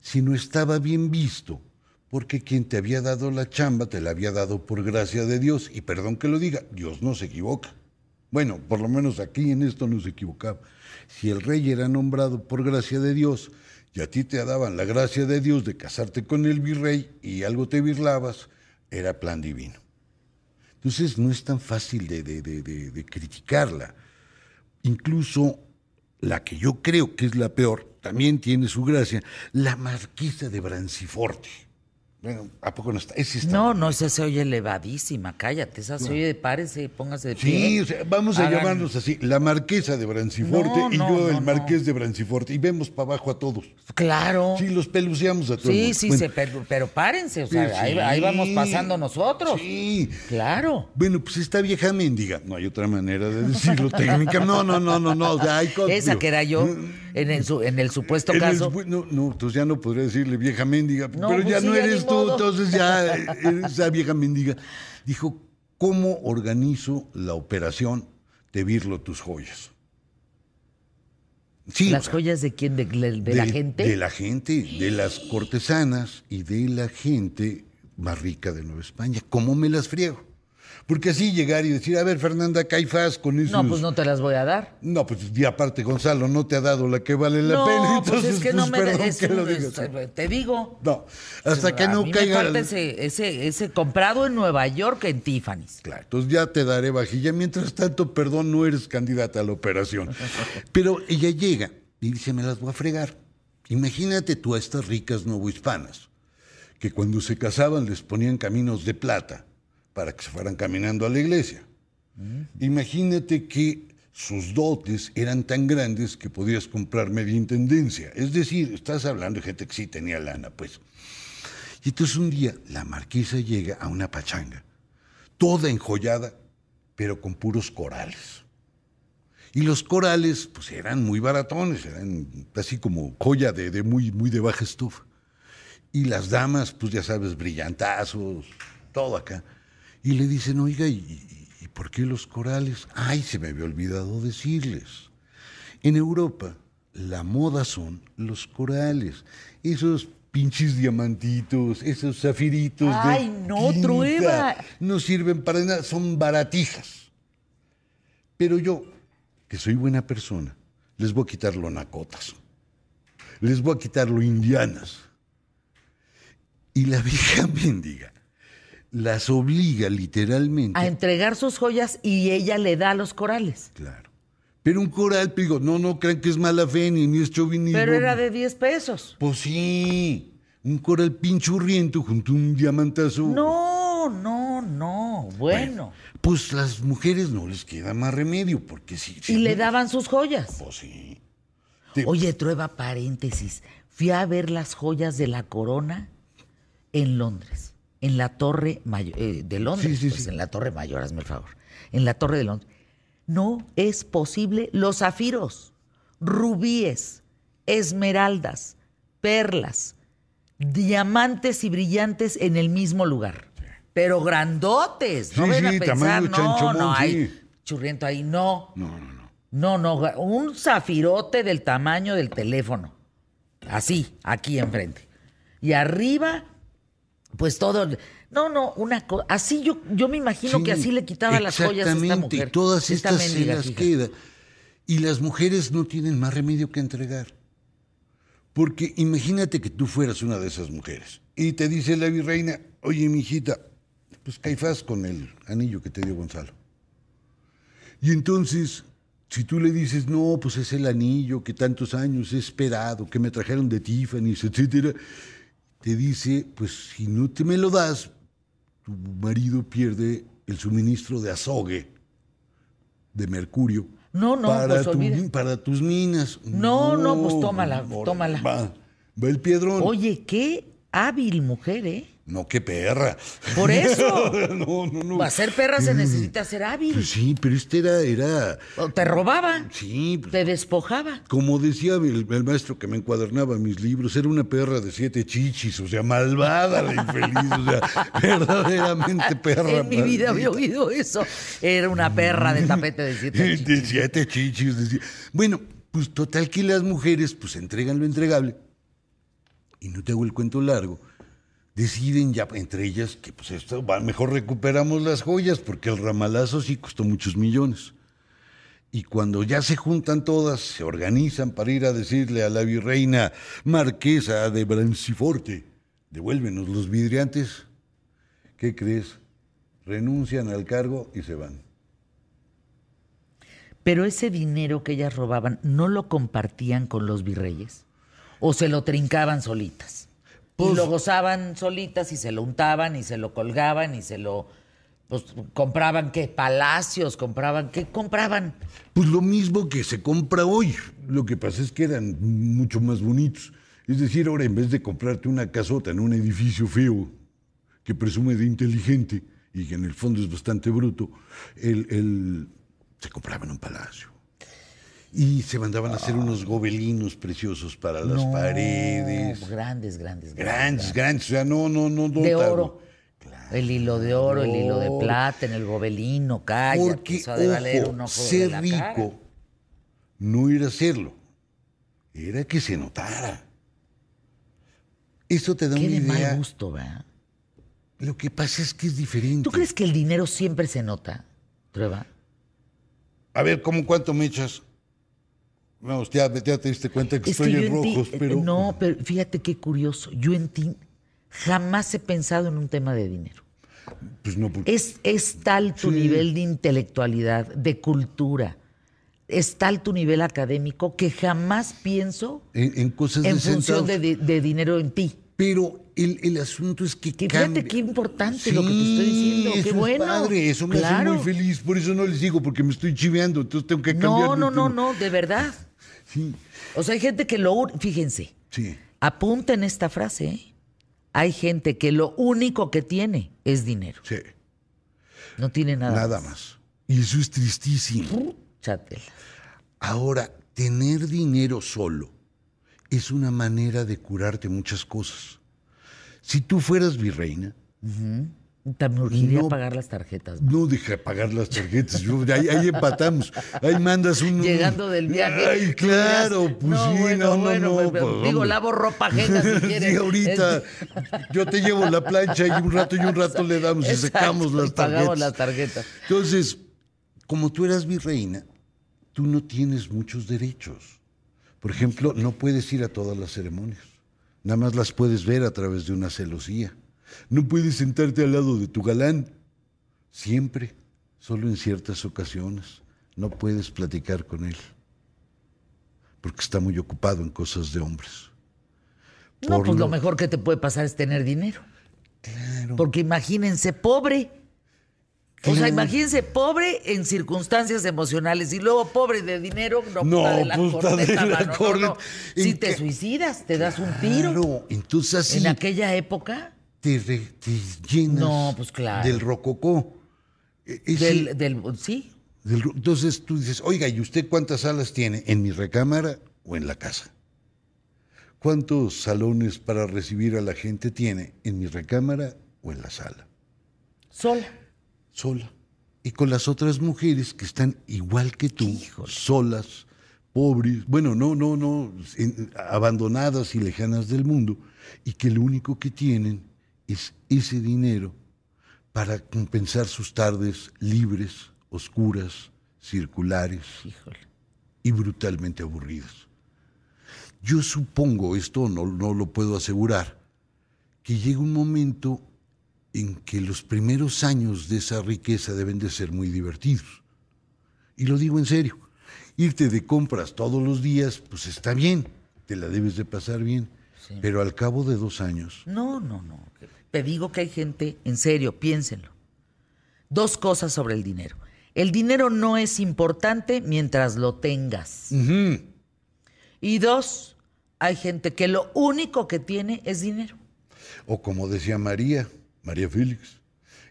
sino estaba bien visto, porque quien te había dado la chamba te la había dado por gracia de Dios. Y perdón que lo diga, Dios no se equivoca. Bueno, por lo menos aquí en esto no se equivocaba. Si el rey era nombrado por gracia de Dios y a ti te daban la gracia de Dios de casarte con el virrey y algo te virlabas, era plan divino. Entonces no es tan fácil de, de- criticarla. Incluso la que yo creo que es la peor, también tiene su gracia, la marquesa de Branciforte. Bueno, ¿a poco no está? Ese está No, no, esa se oye elevadísima, cállate, esa se oye de párese, póngase de pie. Sí, o sea, vamos a Hagan- llamarnos así, la marquesa de Branciforte No, y no, yo no, el no. marqués de Branciforte y vemos para abajo a todos. Claro. Sí, los peluceamos a todos. Sí, sí, se- pero, pero párense, o sea, ahí, ahí vamos pasando nosotros. Sí. Claro. Bueno, pues esta vieja mendiga, no hay otra manera de decirlo *laughs* técnica. No, no, no, no, no. o sea, hay Esa que era yo, en el, su- en el supuesto en caso. no, no, entonces ya no podría decirle vieja mendiga, No, pero pues ya sí, no eres tú, entonces ya eres esa vieja mendiga. Dijo, ¿cómo organizo la operación de virlo tus joyas? Sí, o ¿Las sea, joyas de quién? ¿De, de- de la gente? De la gente, de las cortesanas y de la gente más rica de Nueva España. ¿Cómo me las friego? Porque así llegar y decir, a ver, Fernanda Caifás con esos... No, pues no te las voy a dar. No, pues y aparte Gonzalo no te ha dado la que vale la no, pena. pues Entonces, es que no me perdón es que lo digas. es- te digo. No, hasta que a no mí caiga. Me falta ese, ese, ese comprado en Nueva York en Tiffany's. Claro, entonces ya te daré vajilla. Mientras tanto, perdón, no eres candidata a la operación. *laughs* Pero ella llega y dice, me las voy a fregar. Imagínate tú a estas ricas novohispanas, que cuando se casaban les ponían caminos de plata para que se fueran caminando a la iglesia. Imagínate que sus dotes eran tan grandes que podías comprar media intendencia. Es decir, estás hablando de gente que sí tenía lana, pues. Y entonces un día la marquesa llega a una pachanga, toda enjollada, pero con puros corales. Y los corales, pues eran muy baratones, eran así como joya de, de muy, muy de baja estufa. Y las damas, pues ya sabes, brillantazos, todo acá. Y le dicen, oiga, ¿y, por qué los corales? Ay, se me había olvidado decirles. En Europa, la moda son los corales. Esos pinches diamantitos, esos zafiritos Ay, de no, tinta, Trueba. No sirven para nada, son baratijas. Pero yo, que soy buena persona, les voy a quitar lo nacotas. Les voy a quitar lo indianas. Y la vieja *laughs* mendiga las obliga literalmente. A entregar sus joyas y ella le da los corales. Claro. Pero un coral, pues, digo, no, no crean que es mala fe ni, ni es chauvinismo. Pero era de 10 pesos. Pues sí, un coral pinchurriento junto a un diamantazo. No, no, no. Bueno. Pues las mujeres no les queda más remedio, porque sí. sí y le daban sus joyas. Pues sí. Te- Oye, Trueba, paréntesis. Fui a ver las joyas de la corona en Londres, en la Torre Mayor, de Londres, Sí, sí, pues, sí. en la Torre Mayor, hazme el favor, en la Torre de Londres. No es posible los zafiros, rubíes, esmeraldas, perlas, diamantes y brillantes en el mismo lugar. Pero grandotes, no ven a pensar, no, no hay churriento ahí, no. No, no, no. No, no, un zafirote del tamaño del teléfono. Así, aquí enfrente. Y arriba, pues todo. No, no, una cosa. Así yo, yo me imagino que Sí, así le quitaba las joyas a esta exactamente, mujer. Y todas esta estas se las queda. Y las mujeres no tienen más remedio que entregar. Porque imagínate que tú fueras una de esas mujeres y te dice la virreina, oye, mijita, pues caifás con el anillo que te dio Gonzalo. Y entonces, si tú le dices, no, pues es el anillo que tantos años he esperado, que me trajeron de Tiffany's, etcétera, te dice, pues si no te me lo das, tu marido pierde el suministro de azogue, de mercurio. No, no, para, pues tu- para tus minas. No, no, pues tómala, tómala. Va, va el piedrón. Oye, qué hábil mujer, ¿eh? No, qué perra. Por eso. *laughs* no, no, no. Para ser perra se necesita ser hábil. Pues sí, pero este era, era, O Te robaba, sí, pues, te despojaba. como decía el, el maestro que me encuadernaba mis libros, era una perra de siete chichis, o sea, malvada la infeliz, o sea, *laughs* verdaderamente perra. En mi vida había oído eso. Era una perra de tapete de siete *laughs* De chichis. siete chichis. decía. Bueno, pues total que las mujeres pues entregan lo entregable. Y no te hago el cuento largo. Deciden ya entre ellas que pues esto va, mejor recuperamos las joyas porque el ramalazo sí costó muchos millones. Y cuando ya se juntan todas, se organizan para ir a decirle a la virreina marquesa de Branciforte, devuélvenos los vidriantes. ¿Qué crees? Renuncian al cargo y se van. Pero ese dinero que ellas robaban, ¿no lo compartían con los virreyes? ¿O se lo trincaban solitas? Y Pues- lo gozaban solitas y se lo untaban y se lo colgaban y se lo... Pues compraban qué, palacios, compraban, ¿qué compraban? Pues lo mismo que se compra hoy. Lo que pasa es que eran mucho más bonitos. Es decir, ahora en vez de comprarte una casota en un edificio feo que presume de inteligente y que en el fondo es bastante bruto, el, el- se compraba en un palacio. Y se mandaban a hacer unos gobelinos preciosos para las No, paredes. Grandes, grandes, grandes. Grandes, grandes. O sea, no, no, no. no De oro. El hilo de oro, el hilo de plata en el gobelino, calla. Porque, eso ha de valer un ojo de ser cara. rico no era serlo, era que se notara. Eso te da Qué una de idea. mal gusto, ¿verdad? Lo que pasa es que es diferente. ¿Tú crees que el dinero siempre se nota, Trueba? A ver, ¿cómo cuánto me echas? Vamos, ya, ya te diste cuenta que Es estoy que en yo en ti- rojos, pero... No, pero fíjate qué curioso. Yo en ti jamás he pensado en un tema de dinero. Pues no, porque... Es, es tal tu Sí. nivel de intelectualidad, de cultura, es tal tu nivel académico que jamás pienso En, en cosas en de función de, de- de dinero en ti. Pero el, el asunto es que Que cambia. fíjate qué importante lo que te estoy diciendo, qué eso es bueno. padre, eso me Claro. hace muy feliz. Por eso no les digo, porque me estoy chiveando, entonces tengo que cambiar. No, no, no, no, de verdad. Sí, O sea, hay gente que lo... Fíjense, sí. apunten esta frase. ¿eh? Hay gente que lo único que tiene es dinero. Sí, No tiene nada, nada más. Y eso es tristísimo. Chátela. Ahora, tener dinero solo es una manera de curarte muchas cosas. Si tú fueras virreina, me urgiría No. pagar las tarjetas. No deja pagar las tarjetas. Yo- ahí, ahí empatamos. Ahí mandas un. Llegando del viaje. Ay, claro, pues no, sí, bueno, no, no, bueno, no. pues, pues, digo, hombre. lavo ropa ajena si *laughs* quieres. Sí, ahorita yo te llevo la plancha y un rato y un rato le damos y secamos las pagamos tarjetas. las tarjetas. Entonces, como tú eras mi reina, tú no tienes muchos derechos. Por ejemplo, no puedes ir a todas las ceremonias. Nada más las puedes ver a través de una celosía. No puedes sentarte al lado de tu galán. Siempre, solo en ciertas ocasiones. No puedes platicar con él. Porque está muy ocupado en cosas de hombres. No, Por pues lo lo- mejor que te puede pasar es tener dinero. Claro. Porque imagínense, pobre. O sea, imagínense, pobre en circunstancias emocionales y luego pobre de dinero, no, No, puta de la puta corneta, de la mano, no, no. corneta. Si ¿En te suicidas, te das un tiro. Claro, entonces así En aquella época, te, re- te llenas No, pues claro. del rococó. E- del, del, sí, del ro- entonces tú dices, oiga, ¿y usted cuántas salas tiene? ¿En mi recámara o en la casa? ¿Cuántos salones para recibir a la gente tiene? ¿En mi recámara o en la sala? sola. sola. Y con las otras mujeres que están igual que tú, solas, pobres, bueno, no, no, no, en- abandonadas y lejanas del mundo, y que lo único que tienen es ese dinero para compensar sus tardes libres, oscuras, circulares Híjole. y brutalmente aburridas. Yo supongo, esto no, no lo puedo asegurar, que llega un momento en que los primeros años de esa riqueza deben de ser muy divertidos. Y lo digo en serio. Irte de compras todos los días, pues está bien, te la debes de pasar bien. Pero al cabo de dos años, No, no, no. Te digo que hay gente, en serio, piénsenlo. Dos cosas sobre el dinero. El dinero no es importante mientras lo tengas. Y dos, hay gente que lo único que tiene es dinero. o como decía María, María Félix,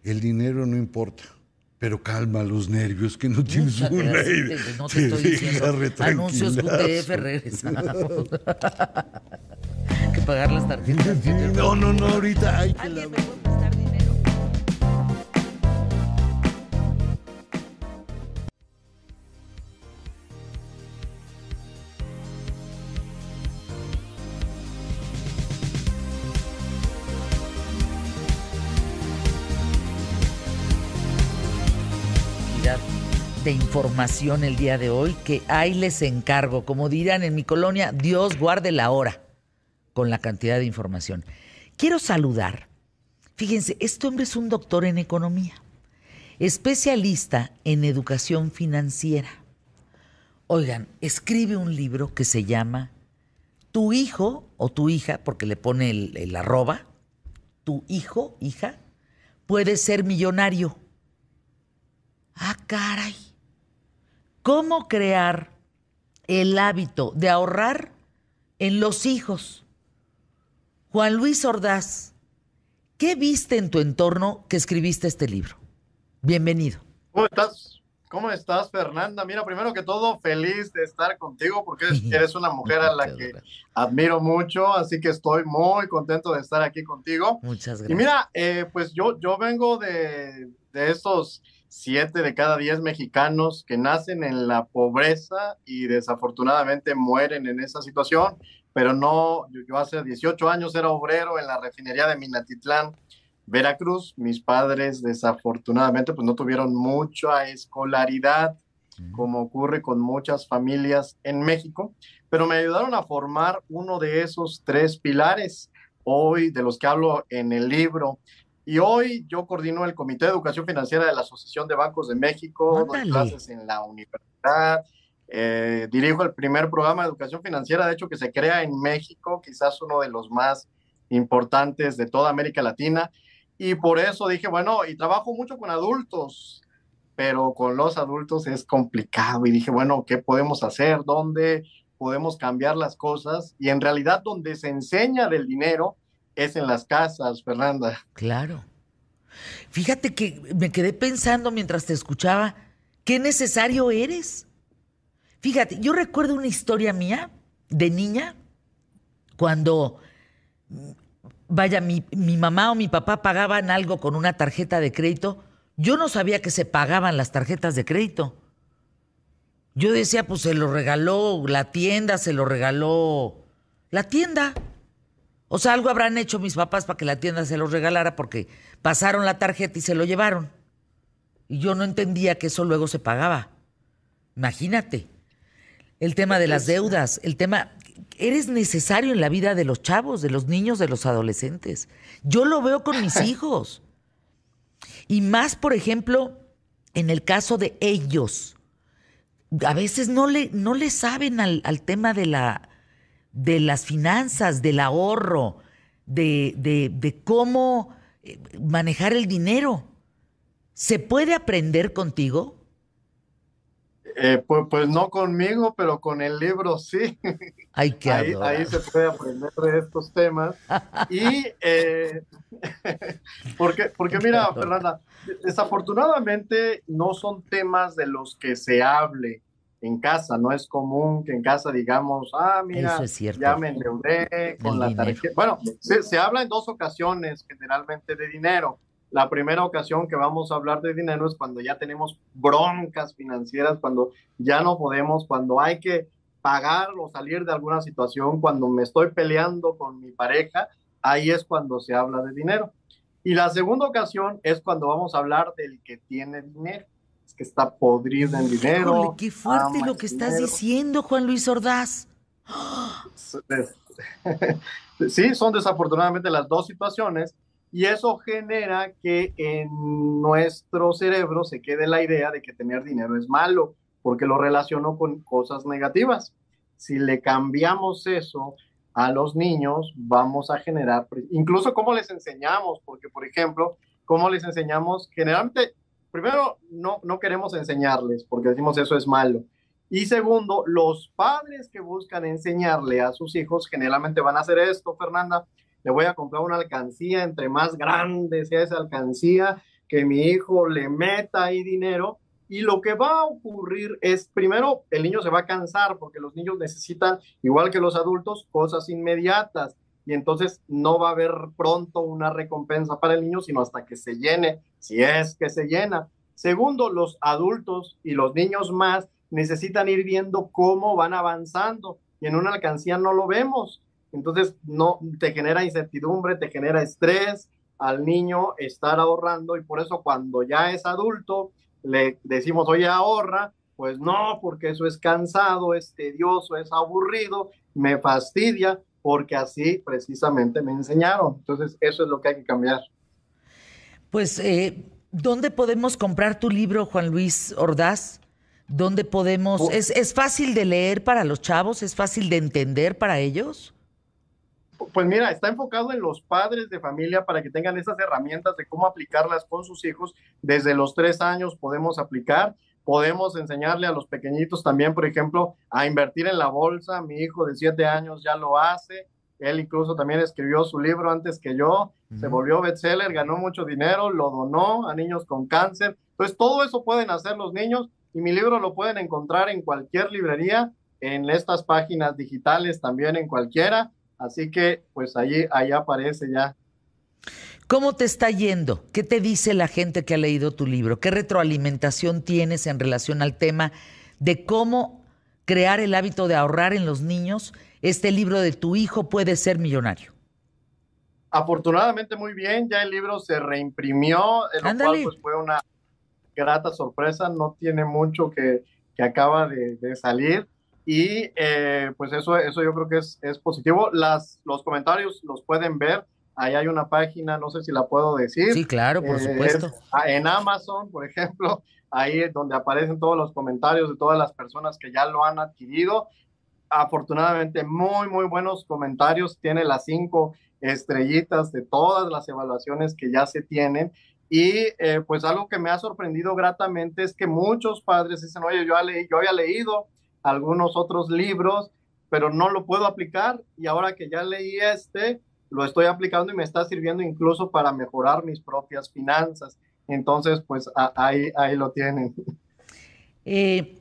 el dinero no importa, pero calma los nervios que no tienes Muchas una idea. No te estoy *laughs* diciendo. Anuncios. QTF, regresamos. *laughs* que pagar las tarjetas. Sí, No, no, no, ahorita hay que la... ¿Alguien me puede prestar dinero? cantidad de información el día de hoy que ahí les encargo. Como dirán en mi colonia, Dios guarde la hora con la cantidad de información. Quiero saludar. Fíjense, este hombre es un doctor en economía, especialista en educación financiera. Oigan, escribe un libro que se llama Tu hijo o tu hija, porque le pone el, arroba, tu hijo, hija, puede ser millonario. Ah, caray. ¿Cómo crear el hábito de ahorrar en los hijos? Juan Luis Ordaz, ¿qué viste en tu entorno que escribiste este libro? Bienvenido. ¿Cómo estás? ¿Cómo estás, Fernanda? Mira, primero que todo, feliz de estar contigo porque eres, una mujer a la que admiro mucho, así que estoy muy contento de estar aquí contigo. Muchas Y gracias. mira, eh, pues yo, yo vengo de, de estos siete de cada diez mexicanos que nacen en la pobreza y desafortunadamente mueren en esa situación, pero no, yo, yo hace 18 años era obrero en la refinería de Minatitlán, Veracruz. Mis padres desafortunadamente pues no tuvieron mucha escolaridad, como ocurre con muchas familias en México, pero me ayudaron a formar uno de esos tres pilares hoy de los que hablo en el libro. Y hoy yo coordino el Comité de Educación Financiera de la Asociación de Bancos de México, doy clases en la universidad, eh, dirijo el primer programa de educación financiera, de hecho, que se crea en México, quizás uno de los más importantes de toda América Latina. Y por eso dije, bueno, y trabajo mucho con adultos, pero con los adultos es complicado. Y dije, bueno, ¿qué podemos hacer? ¿Dónde podemos cambiar las cosas? Y en realidad donde se enseña del dinero es en las casas, Fernanda. Claro. Fíjate que me quedé pensando mientras te escuchaba, qué necesario eres. Fíjate, yo recuerdo una historia mía de niña cuando vaya, mi, mi mamá o mi papá pagaban algo con una tarjeta de crédito, yo no sabía que se pagaban las tarjetas de crédito. Yo decía, pues se lo regaló la tienda, se lo regaló la tienda. O sea, algo habrán hecho mis papás para que la tienda se lo regalara porque pasaron la tarjeta y se lo llevaron. Y yo no entendía que eso luego se pagaba. Imagínate. El tema de las deudas, el tema... Eres necesario en la vida de los chavos, de los niños, de los adolescentes. Yo lo veo con mis *laughs* hijos. Y más, por ejemplo, en el caso de ellos. A veces no le, no le saben al, al tema de, la, de las finanzas, del ahorro, de, de, de cómo eh, manejar el dinero. ¿Se puede aprender contigo? Eh, pues, pues, no conmigo, pero con el libro sí. *laughs* Hay que ahí, ahí, se puede aprender de estos temas. Y eh, *laughs* porque, porque mira, Fernanda, desafortunadamente no son temas de los que se hable en casa. No es común que en casa digamos, ah, mira, ya me endeudé con la tarjeta. Bueno, se, se habla en dos ocasiones generalmente de dinero. La primera ocasión que vamos a hablar de dinero es cuando ya tenemos broncas financieras, cuando ya no podemos, cuando hay que pagar o salir de alguna situación, cuando me estoy peleando con mi pareja, ahí es cuando se habla de dinero. Y la segunda ocasión es cuando vamos a hablar del que tiene dinero, es que está podrido en dinero. Híjole, qué fuerte lo que estás diciendo, Juan Luis Ordaz. *laughs* Sí, son desafortunadamente las dos situaciones y eso genera que en nuestro cerebro se quede la idea de que tener dinero es malo, porque lo relaciono con cosas negativas. Si le cambiamos eso a los niños, vamos a generar, incluso cómo les enseñamos, porque por ejemplo, cómo les enseñamos, generalmente, primero, no, no queremos enseñarles, porque decimos eso es malo. Y segundo, los padres que buscan enseñarle a sus hijos generalmente van a hacer esto, Fernanda, le voy a comprar una alcancía, entre más grande sea esa alcancía, que mi hijo le meta ahí dinero. Y lo que va a ocurrir es, primero, el niño se va a cansar porque los niños necesitan, igual que los adultos, cosas inmediatas. Y entonces no va a haber pronto una recompensa para el niño, sino hasta que se llene, si es que se llena. Segundo, los adultos y los niños más necesitan ir viendo cómo van avanzando. Y en una alcancía no lo vemos. Entonces, no te genera incertidumbre, te genera estrés al niño estar ahorrando y por eso cuando ya es adulto le decimos, oye, ahorra, pues no, porque eso es cansado, es tedioso, es aburrido, me fastidia, porque así precisamente me enseñaron. Entonces, eso es lo que hay que cambiar. Pues, eh, ¿dónde podemos comprar tu libro, Juan Luis Ordaz? ¿Dónde podemos? ¿Es, ¿Es fácil de leer para los chavos? ¿Es fácil de entender para ellos? Pues mira, está enfocado en los padres de familia para que tengan esas herramientas de cómo aplicarlas con sus hijos. Desde los tres años podemos aplicar, podemos enseñarle a los pequeñitos también, por ejemplo, a invertir en la bolsa. Mi hijo de siete años ya lo hace. Él incluso también escribió su libro antes que yo, se volvió bestseller, ganó mucho dinero, lo donó a niños con cáncer. Entonces, todo eso pueden hacer los niños y mi libro lo pueden encontrar en cualquier librería, en estas páginas digitales también en cualquiera Así que, pues allí, ahí aparece ya. ¿Cómo te está yendo? ¿Qué te dice la gente que ha leído tu libro? ¿Qué retroalimentación tienes en relación al tema de cómo crear el hábito de ahorrar en los niños? Este libro de tu hijo puede ser millonario. Afortunadamente muy bien, ya el libro se reimprimió, lo cual pues, fue una grata sorpresa, no tiene mucho que, que acaba de, de salir y eh, pues eso, eso yo creo que es, es, positivo. Las, los comentarios los pueden ver. Ahí hay una página, no sé si la puedo decir. Sí, claro, por eh, supuesto. en Amazon, por ejemplo, *laughs* ahí es donde aparecen todos los comentarios de todas las personas que ya lo han adquirido. Afortunadamente, muy, muy buenos comentarios. Tiene las cinco estrellitas de todas las evaluaciones que ya se tienen. Y eh, pues algo que me ha sorprendido gratamente es que muchos padres dicen, oye, yo, leí, yo había leído algunos otros libros, pero no lo puedo aplicar y ahora que ya leí este, lo estoy aplicando y me está sirviendo incluso para mejorar mis propias finanzas. Entonces, pues ahí, ahí lo tienen. Eh,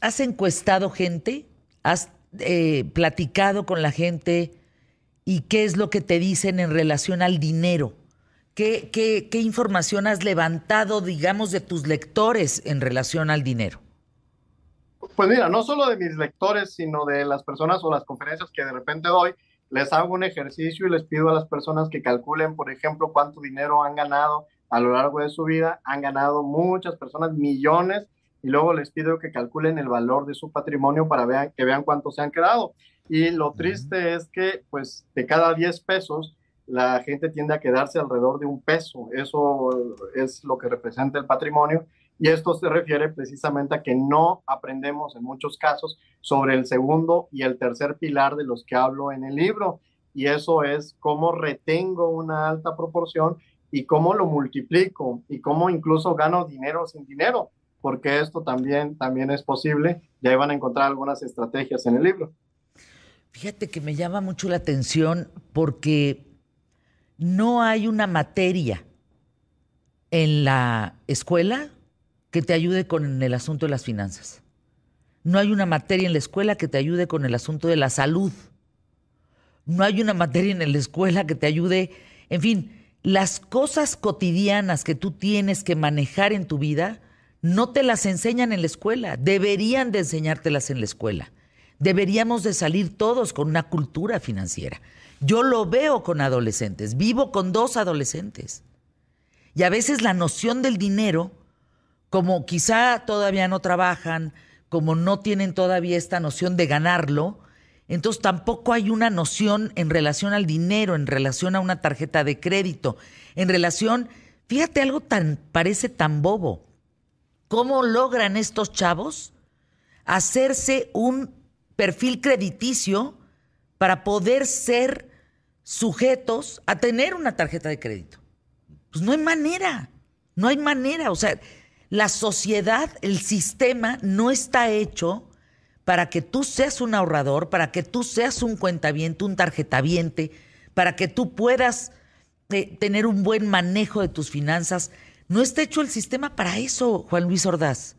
¿Has encuestado gente? ¿Has eh, platicado con la gente y qué es lo que te dicen en relación al dinero. ¿Qué, qué, qué información has levantado, digamos, de tus lectores en relación al dinero? Pues mira, no solo de mis lectores, sino de las personas o las conferencias que de repente doy, les hago un ejercicio y les pido a las personas que calculen, por ejemplo, cuánto dinero han ganado a lo largo de su vida. Han ganado muchas personas, millones, y luego les pido que calculen el valor de su patrimonio para vean, que vean cuánto se han quedado. Y lo triste es que, pues, de cada 10 pesos, la gente tiende a quedarse alrededor de un peso. Eso es lo que representa el patrimonio. Y esto se refiere precisamente a que no aprendemos en muchos casos sobre el segundo y el tercer pilar de los que hablo en el libro. Y eso es cómo retengo una alta proporción y cómo lo multiplico y cómo incluso gano dinero sin dinero, porque esto también, también es posible. Ya van a encontrar algunas estrategias en el libro. Fíjate que me llama mucho la atención porque no hay una materia en la escuela que te ayude con el asunto de las finanzas. No hay una materia en la escuela que te ayude con el asunto de la salud. No hay una materia en la escuela que te ayude, en fin, las cosas cotidianas que tú tienes que manejar en tu vida, no te las enseñan en la escuela, deberían de enseñártelas en la escuela. Deberíamos de salir todos con una cultura financiera. Yo lo veo con adolescentes, vivo con dos adolescentes. Y a veces la noción del dinero, como quizá todavía no trabajan, como no tienen todavía esta noción de ganarlo, entonces tampoco hay una noción en relación al dinero, en relación a una tarjeta de crédito, en relación, fíjate algo tan, parece tan bobo. ¿Cómo logran estos chavos hacerse un perfil crediticio para poder ser sujetos a tener una tarjeta de crédito? Pues no hay manera, no hay manera. O sea, la sociedad, el sistema no está hecho para que tú seas un ahorrador, para que tú seas un cuentaviente, un tarjetaviente, para que tú puedas eh, tener un buen manejo de tus finanzas. No está hecho el sistema para eso, Juan Luis Ordaz.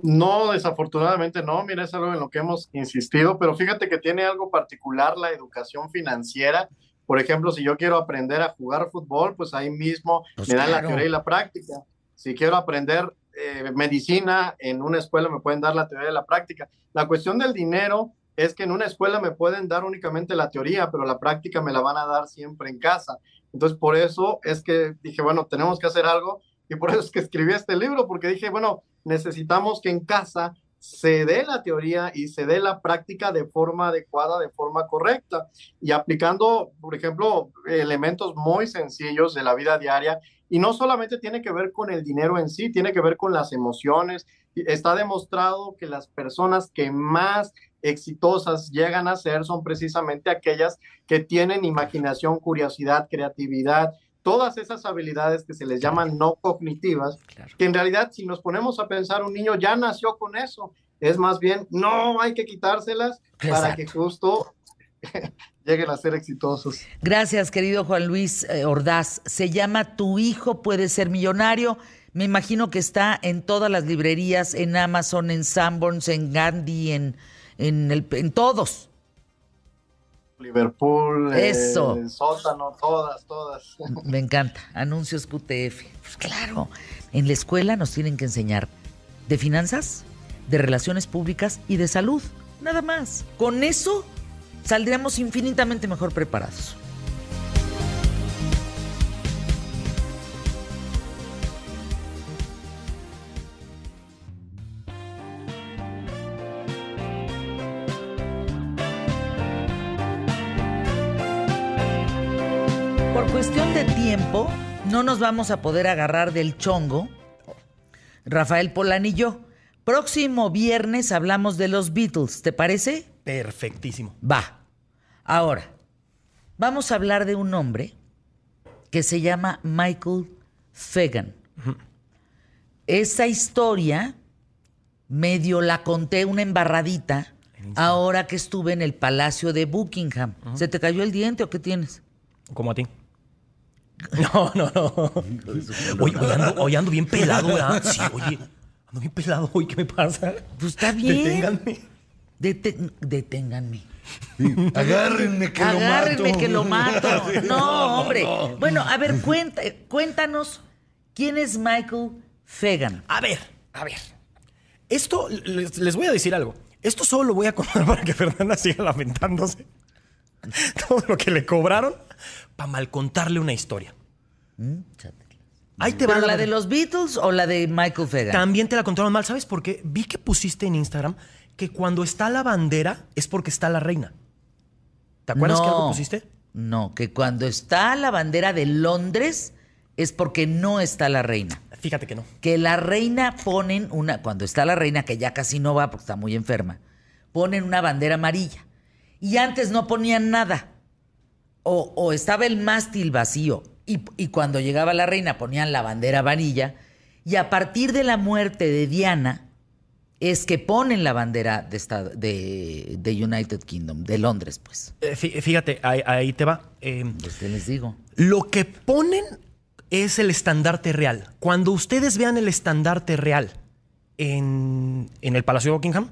No, desafortunadamente no. Mira, es algo en lo que hemos insistido, pero fíjate que tiene algo particular la educación financiera. Por ejemplo, si yo quiero aprender a jugar fútbol, pues ahí mismo Pues me dan claro. la teoría y la práctica. Si quiero aprender eh, medicina en una escuela, me pueden dar la teoría y la práctica. La cuestión del dinero es que en una escuela me pueden dar únicamente la teoría, pero la práctica me la van a dar siempre en casa. Entonces, por eso es que dije, bueno, tenemos que hacer algo y por eso es que escribí este libro, porque dije, bueno, necesitamos que en casa se dé la teoría y se dé la práctica de forma adecuada, de forma correcta, y aplicando, por ejemplo, elementos muy sencillos de la vida diaria. Y no solamente tiene que ver con el dinero en sí, tiene que ver con las emociones. Está demostrado que las personas que más exitosas llegan a ser son precisamente aquellas que tienen imaginación, curiosidad, creatividad, todas esas habilidades que se les llaman no cognitivas, Claro. que en realidad si nos ponemos a pensar, un niño ya nació con eso. Es más bien, no hay que quitárselas para que justo *laughs* lleguen a ser exitosos. Gracias, querido Juan Luis eh, Ordaz. Se llama Tu hijo puede ser millonario. Me imagino que está en todas las librerías, en Amazon, en Sanborns, en Gandhi, en, en, el- en todos. Liverpool, eh, Eso. sótano, todas, todas. *laughs* Me encanta. Anuncios QTF. Pues claro, en la escuela nos tienen que enseñar de finanzas, de relaciones públicas y de salud. Nada más. Con eso saldríamos infinitamente mejor preparados. Por cuestión de tiempo, no nos vamos a poder agarrar del chongo, Rafael Polán y yo. Próximo viernes hablamos de los Beatles, ¿te parece? Perfectísimo. Va. Ahora, vamos a hablar de un hombre que se llama Michael Fagan. Esa historia medio la conté una embarradita ahora que estuve en el Palacio de Buckingham. ¿Se te cayó el diente o qué tienes? Como a ti. *laughs* No, no, no. *laughs* Oye, hoy ando, hoy ando bien pelado, ¿verdad? Sí, oye. Ando bien pelado hoy, ¿qué me pasa? Pues está *laughs* bien. Deténganme. Deten- deténganme. Sí, Agárrenme que Agárrenme lo mato. que lo mato. *laughs* No, hombre. Bueno, a ver, cuenta- cuéntanos quién es Michael Fagan. A ver, a ver. Esto, les, les voy a decir algo. Esto solo lo voy a contar *laughs* para que Fernanda siga lamentándose. *laughs* Todo lo que le cobraron para mal contarle una historia. Ahí te va ¿Pero la verdad. de los Beatles o la de Michael Fagan? También te la contaron mal, ¿sabes por qué? Vi que pusiste en Instagram que cuando está la bandera es porque está la reina. ¿Te acuerdas que algo pusiste? No, que cuando está la bandera de Londres es porque no está la reina. Fíjate que no. Que la reina ponen una, cuando está la reina, que ya casi no va porque está muy enferma, ponen una bandera amarilla. Y antes no ponían nada. O, o estaba el mástil vacío. Y, y cuando llegaba la reina ponían la bandera amarilla. Y a partir de la muerte de Diana es que ponen la bandera de, de, de United Kingdom, de Londres, pues. Eh, fí- Fíjate, ahí, ahí te va. Eh, Pues, ¿qué les digo? Lo que ponen es el estandarte real. Cuando ustedes vean el estandarte real en, en el Palacio de Buckingham,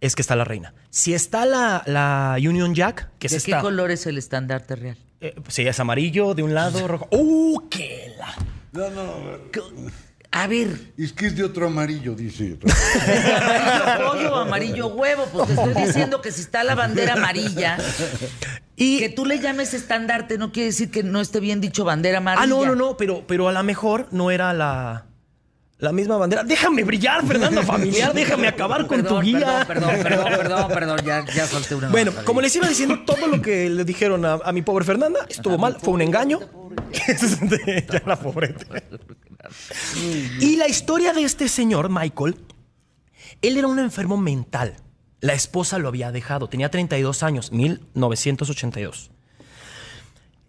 es que está la reina. Si está la, la Union Jack, que ¿De es qué esta- color es el estandarte real? eh, sí, es amarillo de un lado, rojo. ¡Uh, qué la! No, no, A ver, es que es de otro amarillo, dice. otro. *laughs* amarillo pollo o amarillo huevo, pues te estoy diciendo que si está la bandera amarilla, Y, que tú le llames estandarte no quiere decir que no esté bien dicho bandera amarilla. ah, no, no, no, pero, pero a lo mejor no era la, la misma bandera. Déjame brillar, Fernando *laughs* Familiar, déjame acabar con Perdón, tu guía. Perdón, perdón, perdón, perdón, perdón, ya, ya solté una. Bueno, como les iba diciendo, todo lo que le dijeron a, a mi pobre Fernanda estuvo mal, fue un engaño. *laughs* Ya la pobrete. Y la historia de este señor, Michael, él era un enfermo mental. La esposa lo había dejado, tenía 32 años, 1982.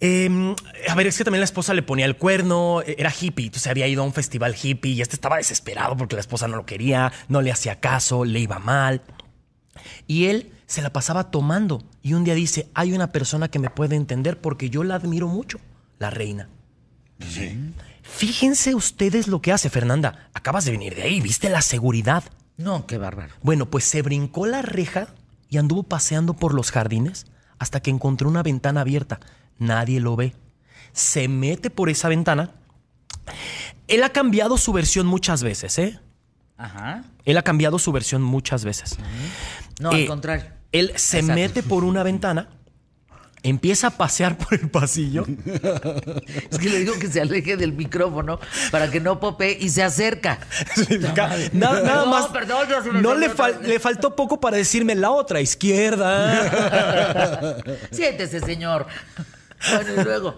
Eh, a ver, es que también la esposa le ponía el cuerno, era hippie, entonces había ido a un festival hippie y este estaba desesperado porque la esposa no lo quería, no le hacía caso, le iba mal. Y él se la pasaba tomando. Y un día dice, hay una persona que me puede entender porque yo la admiro mucho, la reina. Fíjense ustedes lo que hace Fernanda. Acabas de venir de ahí, viste la seguridad. No, qué bárbaro. Bueno, pues se brincó la reja y anduvo paseando por los jardines hasta que encontró una ventana abierta. Nadie lo ve. Se mete por esa ventana. Él ha cambiado su versión muchas veces, ¿eh? Ajá. Él ha cambiado su versión muchas veces. No, Eh, al contrario. Él se Exacto. mete por una ventana, empieza a pasear por el pasillo. *laughs* Es que le digo que se aleje del micrófono para que no pope y se acerca. nada, nada más. perdón, yo no le, fal- faltó poco para decirme la otra izquierda. *laughs* Siéntese, señor. Bueno, y luego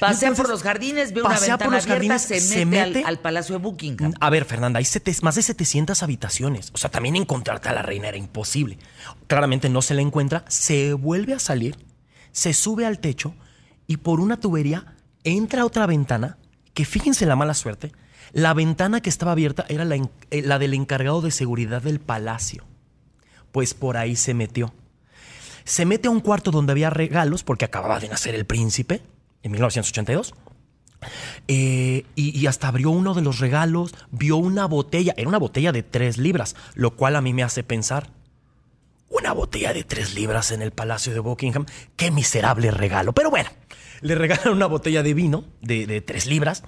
pasea Entonces, por los jardines, ve una pasea por ventana los abierta, jardines, se se mete, mete- Al, al Palacio de Buckingham. A ver, Fernanda, hay sete- más de 700 habitaciones. O sea, también encontrarte a la reina era imposible. Claramente no se la encuentra, se vuelve a salir, se sube al techo y por una tubería entra a otra ventana, que fíjense la mala suerte, la ventana que estaba abierta era la, eh, la del encargado de seguridad del palacio. Pues por ahí se metió. Se mete a un cuarto donde había regalos, porque acababa de nacer el príncipe, en 1982. Eh, y, y hasta abrió uno de los regalos, vio una botella, era una botella de tres libras, lo cual a mí me hace pensar, una botella de tres libras en el Palacio de Buckingham, qué miserable regalo. Pero bueno, le regalan una botella de vino de, tres libras,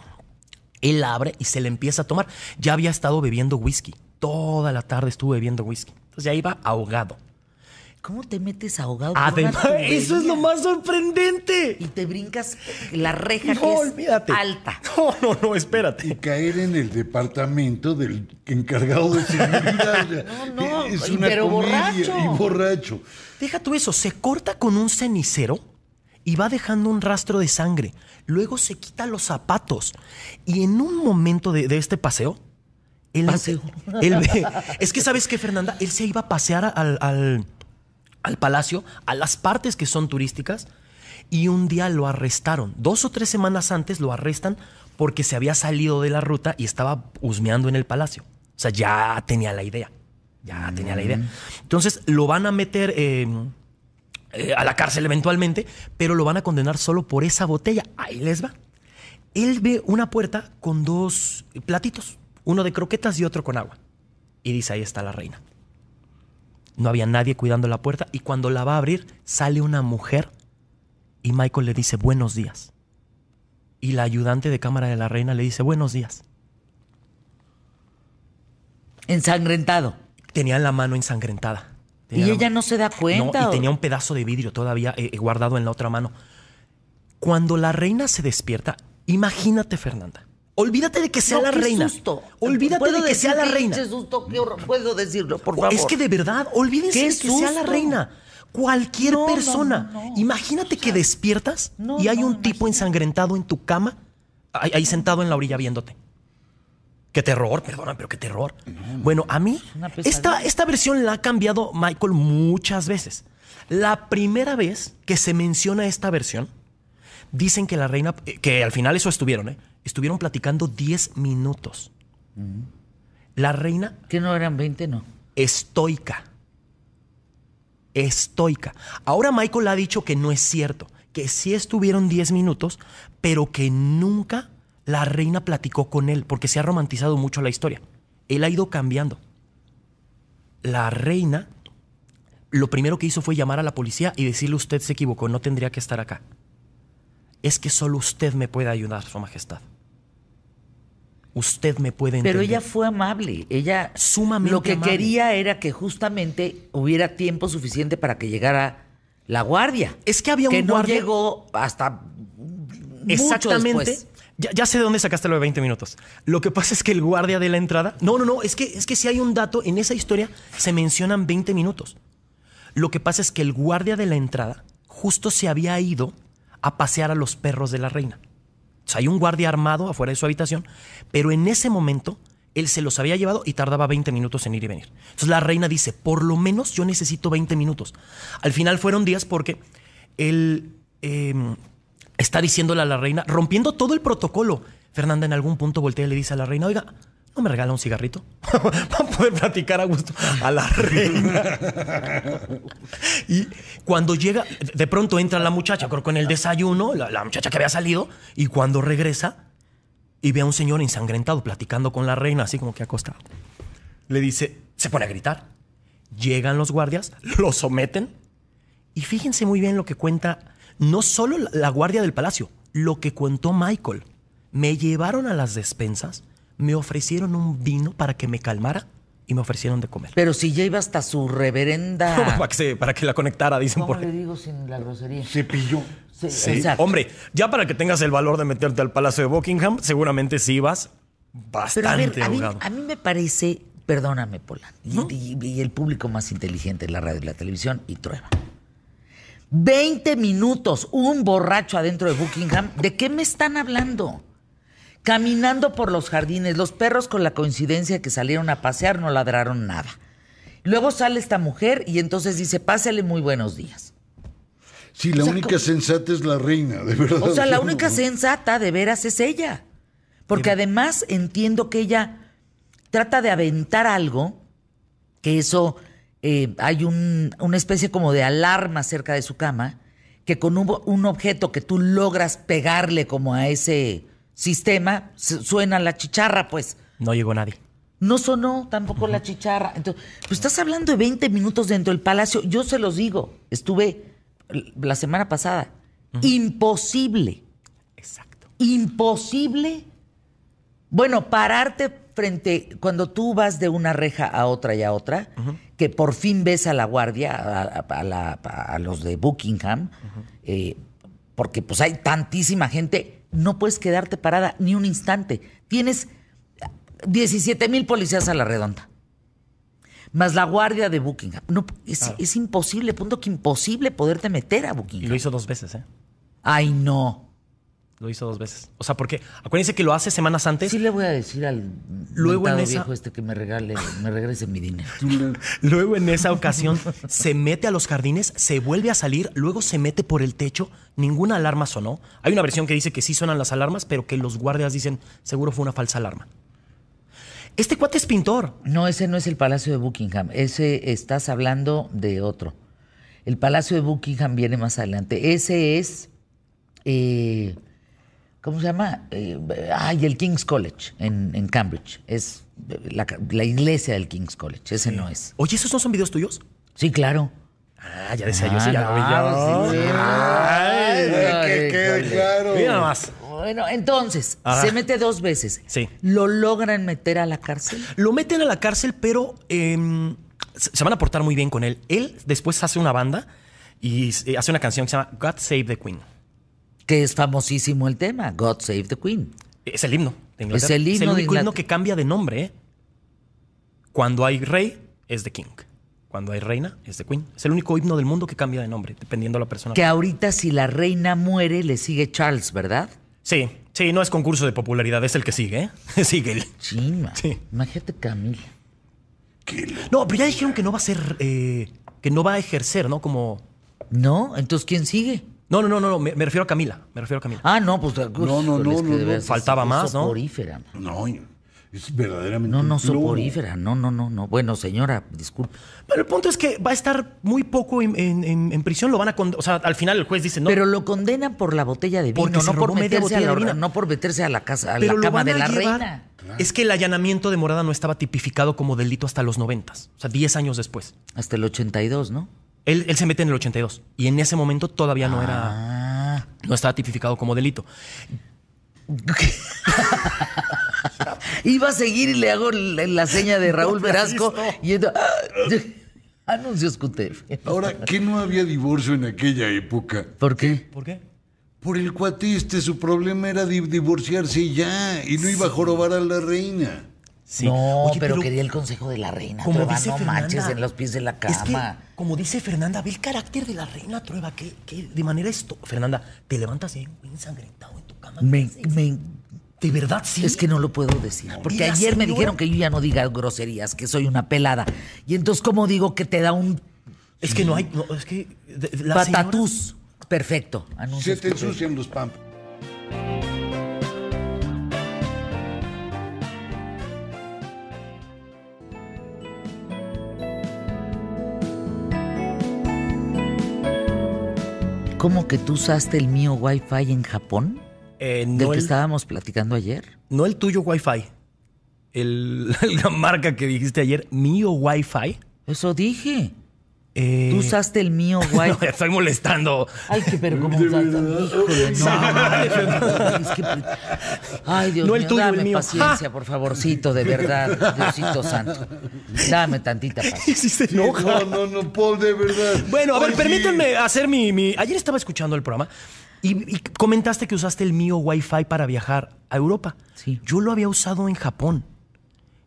él la abre y se le empieza a tomar. Ya había estado bebiendo whisky, toda la tarde estuvo bebiendo whisky, entonces ya iba ahogado. ¿Cómo te metes ahogado? Además, eso es lo más sorprendente. Y te brincas la reja No, que es olvídate. alta. No, no, no, Y espérate. caer en el departamento del encargado de seguridad. *laughs* No, no, es y una pero comedia. borracho. Y borracho. Deja tú eso, se corta con un cenicero y va dejando un rastro de sangre. Luego se quita los zapatos. Y en un momento de, de este paseo, él, Paseo. *laughs* él ve. Es que, ¿sabes qué, Fernanda? Él se iba a pasear al, al, al palacio, a las partes que son turísticas, y un día lo arrestaron. Dos o tres semanas antes lo arrestan porque se había salido de la ruta y estaba husmeando en el palacio. O sea, ya tenía la idea. Ya tenía la idea. Entonces lo van a meter eh, eh, a la cárcel eventualmente, pero lo van a condenar solo por esa botella. Ahí les va. Él ve una puerta con dos platitos, uno de croquetas y otro con agua. Y dice, ahí está la reina. No había nadie cuidando la puerta y cuando la va a abrir sale una mujer y Michael le dice buenos días. Y la ayudante de cámara de la reina le dice buenos días. Ensangrentado. Tenía la mano ensangrentada. Y Tenía ella no se da cuenta. No, y tenía un pedazo de vidrio todavía eh, eh, guardado en la otra mano. Cuando la reina se despierta, imagínate, Fernanda. Olvídate de que sea No, la qué reina. susto. Olvídate ¿Puedo de que sea la reina. pinche susto? Qué horror. Puedo decirlo, por favor. Es que de verdad, olvídense ¡Qué de que sea la reina. Cualquier No, persona. no. Imagínate que despiertas y hay un tipo imagínate. ensangrentado en tu cama, ahí, ahí sentado en la orilla viéndote. Qué terror, perdona, pero qué terror. Bueno, a mí, esta, esta versión la ha cambiado Michael muchas veces. La primera vez que se menciona esta versión, dicen que la reina, eh, que al final eso estuvieron, ¿eh? Estuvieron platicando 10 minutos. La reina Que no eran 20, no. estoica. Estoica. Ahora Michael ha dicho que no es cierto, que sí estuvieron 10 minutos, pero que nunca la reina platicó con él, porque se ha romantizado mucho la historia. Él ha ido cambiando. La reina lo primero que hizo fue llamar a la policía y decirle usted se equivocó, no tendría que estar acá. Es que solo usted me puede ayudar, Su Majestad. Usted me puede entender. Pero ella fue amable. Ella Sumamente lo que amable. quería era que justamente hubiera tiempo suficiente para que llegara la guardia. Es que había que un no guardia- llegó hasta mucho Exactamente. después. Ya, ya sé de dónde sacaste lo de 20 minutos. Lo que pasa es que el guardia de la entrada. No, no, no. Es que, es que si hay un dato, en esa historia se mencionan 20 minutos. Lo que pasa es que el guardia de la entrada justo se había ido a pasear a los perros de la reina. O sea, hay un guardia armado afuera de su habitación, pero en ese momento él se los había llevado y tardaba 20 minutos en ir y venir. Entonces la reina dice, por lo menos yo necesito 20 minutos. Al final fueron días porque él eh, está diciéndole a la reina, rompiendo todo el protocolo. Fernanda en algún punto voltea y le dice a la reina, oiga, ¿no me regala un cigarrito? *laughs* Para poder platicar a gusto a la reina. Y cuando llega, de pronto entra la muchacha, creo que en el desayuno, la, la muchacha que había salido, y cuando regresa y ve a un señor ensangrentado platicando con la reina, así como que acostado, le dice, se pone a gritar. Llegan los guardias, lo someten, y fíjense muy bien lo que cuenta no solo la- la guardia del palacio, lo que contó Michael. Me llevaron a las despensas, me ofrecieron un vino para que me calmara y me ofrecieron de comer. Pero si ya iba hasta su reverenda. *laughs* para, que se- para que la conectara, dicen ¿Cómo por le digo sin la grosería? Cepilló. Sí, Sí. Hombre, ya para que tengas el valor de meterte al Palacio de Buckingham, seguramente sí vas Pero a bastante ver, a mí, ahogado. a mí me parece, perdóname, Pola, y, y- y el público más inteligente de la radio y la televisión, y Trueba. 20 minutos, un borracho adentro de Buckingham, ¿de qué me están hablando? Caminando por los jardines, los perros con la coincidencia que salieron a pasear no ladraron nada. Luego sale esta mujer y entonces dice, pásale muy buenos días. Sí, la O sea, única como- sensata es la reina, de verdad. O sea, la *laughs* única sensata de veras es ella. Porque además entiendo que ella trata de aventar algo, que eso eh, hay un- una especie como de alarma cerca de su cama, que con un, un objeto que tú logras pegarle como a ese sistema, su- suena la chicharra, pues. No llegó nadie. No sonó tampoco la chicharra. Entonces, pues estás hablando de 20 minutos dentro del palacio. Yo se los digo, estuve la semana pasada. Imposible, Exacto. imposible. Bueno, pararte frente, cuando tú vas de una reja a otra y a otra, que por fin ves a la guardia, a, a- a la- a los de Buckingham, eh, porque pues hay tantísima gente, no puedes quedarte parada ni un instante. Tienes 17 mil policías a la redonda. Más la guardia de Buckingham. No, es, es imposible, punto que imposible poderte meter a Y lo Buckingham. hizo dos veces, ¿eh? Ay, no. Lo hizo dos veces. O sea, porque acuérdense que lo hace semanas antes. Sí le voy a decir al Luego en esa- viejo este que me regale, me regrese mi dinero. *laughs* Luego en esa ocasión se mete a los jardines, se vuelve a salir, luego se mete por el techo, ninguna alarma sonó. Hay una versión que dice que sí suenan las alarmas, pero que los guardias dicen seguro fue una falsa alarma. Este cuate es pintor. No, ese no es el Palacio de Buckingham. Ese estás hablando de otro. El Palacio de Buckingham viene más adelante. Ese es. eh, ¿Cómo se llama? Eh, ay, el King's College en, en Cambridge. Es la, la iglesia del King's College. Ese no es. Oye, ¿esos no son videos tuyos? Sí, claro. Ah, ya decía yo, sí, ya lo Ah, sí, sí. Ay, que quede claro. Mira nada más. Bueno, entonces, Ajá. se mete dos veces. Sí. ¿Lo logran meter a la cárcel? Lo meten a la cárcel, pero em, se se van a portar muy bien con él. Él después hace una banda y eh, hace una canción que se llama God Save the Queen. Que es famosísimo el tema, God Save the Queen. Es el himno de Inglaterra. Es el himno de único himno que cambia de nombre. ¿eh? Cuando hay rey, es The King. Cuando hay reina, es The Queen. Es el único himno del mundo que cambia de nombre, dependiendo de la persona. Que ahorita si la reina muere, le sigue Charles, ¿verdad? Sí, sí, no es concurso de popularidad, es el que sigue, ¿eh? *laughs* sigue él. Chima. Sí. Imagínate Camila. No, pero ya dijeron que no va a ser, eh, que no va a ejercer, ¿no? Como... ¿No? Entonces, ¿quién sigue? No, no, no, no, me, me refiero a Camila, me refiero a Camila. Ah, no, pues. no, no, no, no. veras es- Faltaba es más, ¿no? Soporífera. No, es verdaderamente. No, no, soporífera. No, no, no, no. Bueno, señora, disculpe. Pero el punto es que va a estar muy poco en, en- en- en prisión, lo van a... con- O sea, al final el juez dice, no, Pero lo condenan por la botella de vino, Porque no por meterse a botella la, de vino. no por meterse a la casa, a pero la lo cama de la llevar- reina. Es que el allanamiento de morada no estaba tipificado como delito hasta los 90, o sea, 10 años después. Hasta el 82, ¿no? Él, él se mete en el 82 y en ese momento todavía no era, Ah. no estaba tipificado como delito. *laughs* Iba a seguir y le hago la, la seña de Raúl *laughs* Velasco y ento- *laughs* anuncios QTF. Ahora, ¿qué no había divorcio en aquella época? ¿Por qué? ¿Por qué? Por el cuatiste, su problema era di- divorciarse ya, y no iba a jorobar a la reina. Sí. No, Oye, pero, quería el consejo de la reina. como Trueba, dice no Fernanda, manches en los pies de la Es que, cama. como dice Fernanda, ve el carácter de la reina Trueba, que, que de manera esto. Fernanda, te levantas güey ensangrentado en tu cama. Me- me- de verdad, sí. Es que no lo puedo decir. Porque ayer me señora- dijeron que yo ya no diga groserías, que soy una pelada. Y entonces, ¿cómo digo que te da un Es que no hay. no, es que. de- de- la señora- patatús? Perfecto. Se Anuncios te ensucian los pampas. ¿Cómo que tú usaste el mío Wi-Fi en Japón? Eh, ¿Del no, que el, estábamos platicando ayer? no el tuyo Wi-Fi. El, *laughs* la marca que dijiste ayer, mío Wi-Fi. Eso dije. Eh, Tú usaste el mío *laughs* no, Wi-Fi. ya estoy molestando. Ay, pero como Híjole, no. Es que- Ay, Dios No el mío, tuyo, dame el mío. paciencia, por favorcito, de *laughs* verdad, Diosito santo. Dame tantita paciencia. *laughs* Sí se enoja. No, no, no, Paul, de verdad. Bueno, a ver, Oye, permítanme hacer mi, mi- Ayer estaba escuchando el programa y, y comentaste que usaste el mío Wi-Fi para viajar a Europa. Sí. Yo lo había usado en Japón.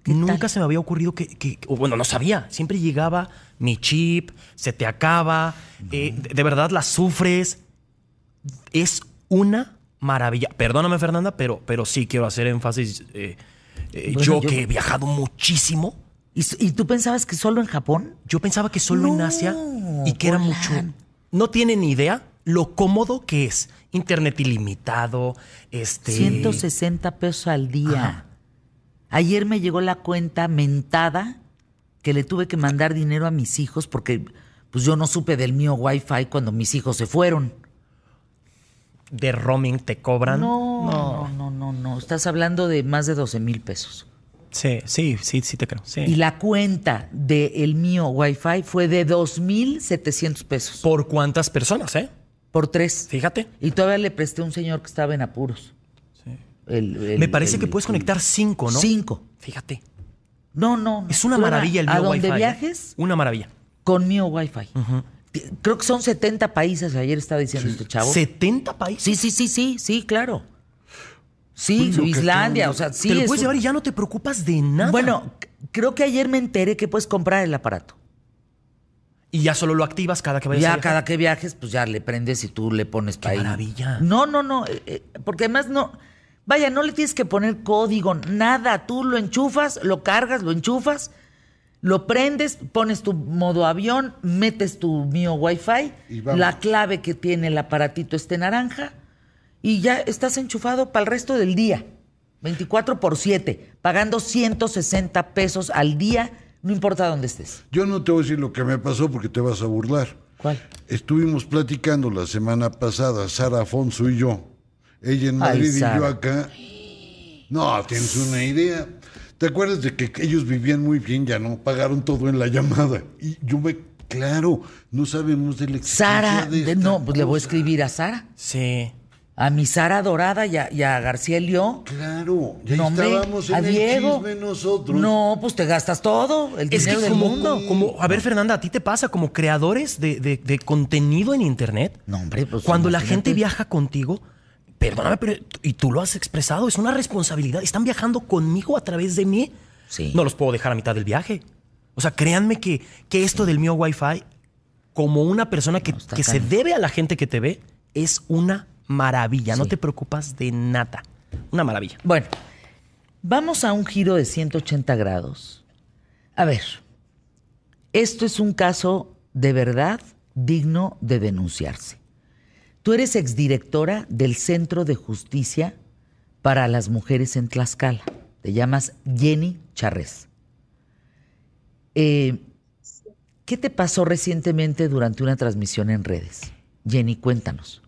¿Qué Nunca tal? se me había ocurrido que, que- o bueno, no sabía. Siempre llegaba mi chip, se te acaba, eh, de, de verdad la sufres. Es una maravilla. Perdóname, Fernanda, pero, pero sí quiero hacer énfasis. eh, eh, Bueno, yo, yo- que he viajado muchísimo, ¿Y, y tú pensabas que solo en Japón? yo pensaba que solo en Asia y que era mucho. No tienen ni idea lo cómodo que es. Internet ilimitado, este. 160 pesos al día. Ajá. Ayer me llegó la cuenta mentada que le tuve que mandar dinero a mis hijos porque pues yo no supe del mío Wi-Fi cuando mis hijos se fueron. de roaming te cobran. No, no, no, no, no. Estás hablando de más de 12 mil pesos. Sí, sí, sí, sí te creo. Sí. Y la cuenta del mío Wi-Fi fue de 2.700 pesos ¿Por cuántas personas, eh? por tres. Fíjate. Y todavía le presté a un señor que estaba en apuros. El- el- Me parece el- que puedes conectar cinco, ¿no? Cinco. Fíjate. No, no. Es una maravilla el A mío donde Wi-Fi, ¿eh? viajes, Una maravilla. con mío Wi-Fi. Creo que son 70 países, ayer estaba diciendo este chavo. ¿70 países? Sí, sí, sí, sí, sí, claro. Sí, Islandia, o sea, sí. te lo es puedes un- llevar y ya no te preocupas de nada. Bueno, creo que ayer me enteré que puedes comprar el aparato. Y ya solo lo activas cada que vayas a Ya cada que viajes, pues ya le prendes y tú le pones Qué pa' ahí. maravilla. No, no, no, eh, eh, porque además no, vaya, no le tienes que poner código, nada. Tú lo enchufas, lo cargas, lo enchufas, lo prendes, pones tu modo avión, metes tu mío Wi-Fi, Y la clave que tiene el aparatito este naranja y ya estás enchufado para el resto del día. 24 por 7, pagando 160 pesos al día, no importa dónde estés. Yo no te voy a decir lo que me pasó porque te vas a burlar. ¿Cuál? Estuvimos platicando la semana pasada, Sara Afonso y yo. Ella en Ay, Madrid y yo acá. No, tienes una idea. ¿Te acuerdas de que ellos vivían muy bien? Ya no, pagaron todo en la llamada. Y yo me Claro, no sabemos de la Sara, de esta no, pues le voy a escribir a Sara. Sí. A mi Sara Dorada y a, y a García Elio. Claro, ya No, hombre, estábamos en a el Diego. chisme nosotros. No, pues te gastas todo, el Es que dinero del como, mundo. como- a ver, Fernanda, ¿a ti te pasa como creadores de, de- de contenido en Internet? No, hombre, pues Cuando la gente viaja contigo, perdóname, pero y tú lo has expresado, es una responsabilidad. Están viajando conmigo a través de mí. Sí. No los puedo dejar a mitad del viaje. O sea, créanme que, que esto del mío Wi-Fi, como una persona que, No, que se debe a la gente que te ve, es una maravilla. No te preocupas de nada. Una maravilla. Bueno, vamos a un giro de 180 grados. A ver, esto es un caso de verdad digno de denunciarse. Tú eres exdirectora del Centro de Justicia para las Mujeres en Tlaxcala. Te llamas Jenny Charres. Eh, ¿Qué te pasó recientemente durante una transmisión en redes? Jenny, cuéntanos.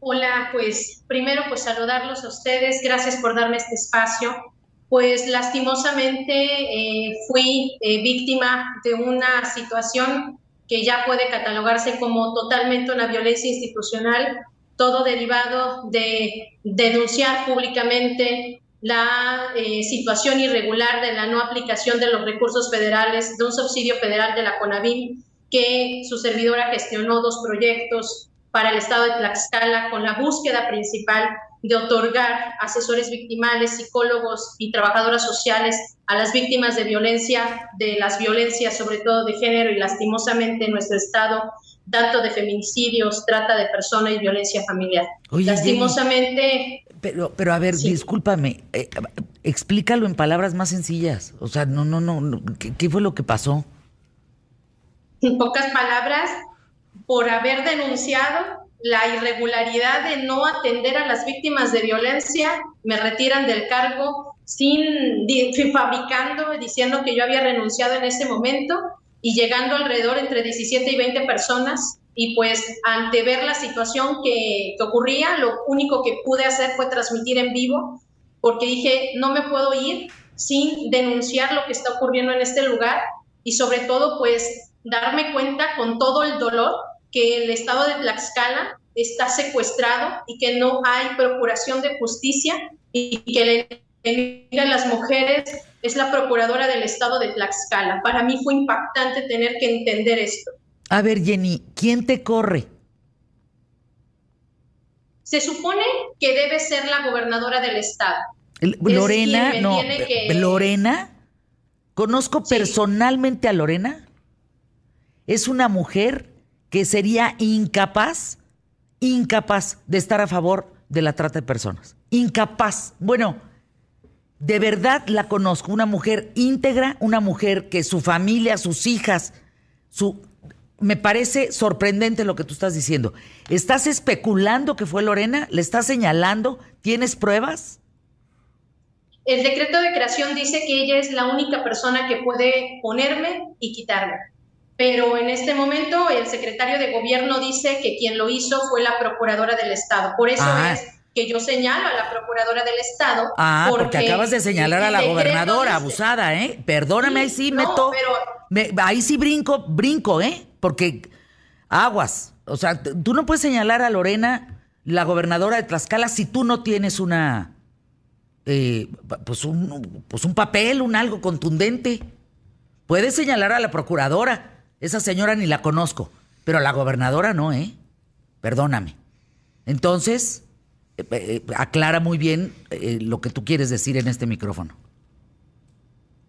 Hola, pues primero pues saludarlos a ustedes, gracias por darme este espacio. Pues lastimosamente eh, fui eh, víctima de una situación que ya puede catalogarse como totalmente una violencia institucional, todo derivado de denunciar públicamente la eh, situación irregular de la no aplicación de los recursos federales, de un subsidio federal de la CONAVIM, que su servidora gestionó dos proyectos para el estado de Tlaxcala con la búsqueda principal de otorgar asesores victimales, psicólogos y trabajadoras sociales a las víctimas de violencia, de las violencias sobre todo de género y lastimosamente en nuestro estado, tanto de feminicidios, trata de personas y violencia familiar. Oye, lastimosamente, Pero, pero a ver, Sí. discúlpame, eh, explícalo en palabras más sencillas. O sea, no, no, no, no, ¿qué, qué fue lo que pasó? en pocas palabras, por haber denunciado la irregularidad de no atender a las víctimas de violencia, me retiran del cargo sin di- fabricando, diciendo que yo había renunciado en ese momento y llegando alrededor entre 17 y 20 personas. Y pues ante ver la situación que, que ocurría, lo único que pude hacer fue transmitir en vivo, porque dije, no me puedo ir sin denunciar lo que está ocurriendo en este lugar y sobre todo pues darme cuenta con todo el dolor que el estado de Tlaxcala está secuestrado y que no hay procuración de justicia y que la enemiga de las mujeres es la procuradora del estado de Tlaxcala. Para mí fue impactante tener que entender esto. A ver, Jenny, ¿quién te corre? Se supone que debe ser la gobernadora del estado. Es Lorena, me no, que- Lorena. Conozco Sí. personalmente a Lorena. Es una mujer que sería incapaz, incapaz de estar a favor de la trata de personas. Incapaz. Bueno, de verdad la conozco. Una mujer íntegra, una mujer que su familia, sus hijas, su... Me parece sorprendente lo que tú estás diciendo. ¿Estás especulando que fue Lorena? ¿Le estás señalando? ¿Tienes pruebas? El decreto de creación dice que ella es la única persona que puede ponerme y quitarme. Pero en este momento el secretario de gobierno dice que quien lo hizo fue la procuradora del Estado. Por eso Ah. es que yo señalo a la procuradora del Estado. Ah, porque, acabas de señalar a la gobernadora, dice- abusada, ¿eh? Perdóname, ahí sí no, meto. pero me- ahí sí brinco, brinco, ¿eh? Porque aguas. O sea, tú no puedes señalar a Lorena, la gobernadora de Tlaxcala, si tú no tienes una. eh, pues, un, pues un papel, un algo contundente. Puedes señalar a la procuradora. Esa señora ni la conozco. Pero la gobernadora no, ¿eh? Perdóname. Entonces, eh, eh, aclara muy bien eh, lo que tú quieres decir en este micrófono.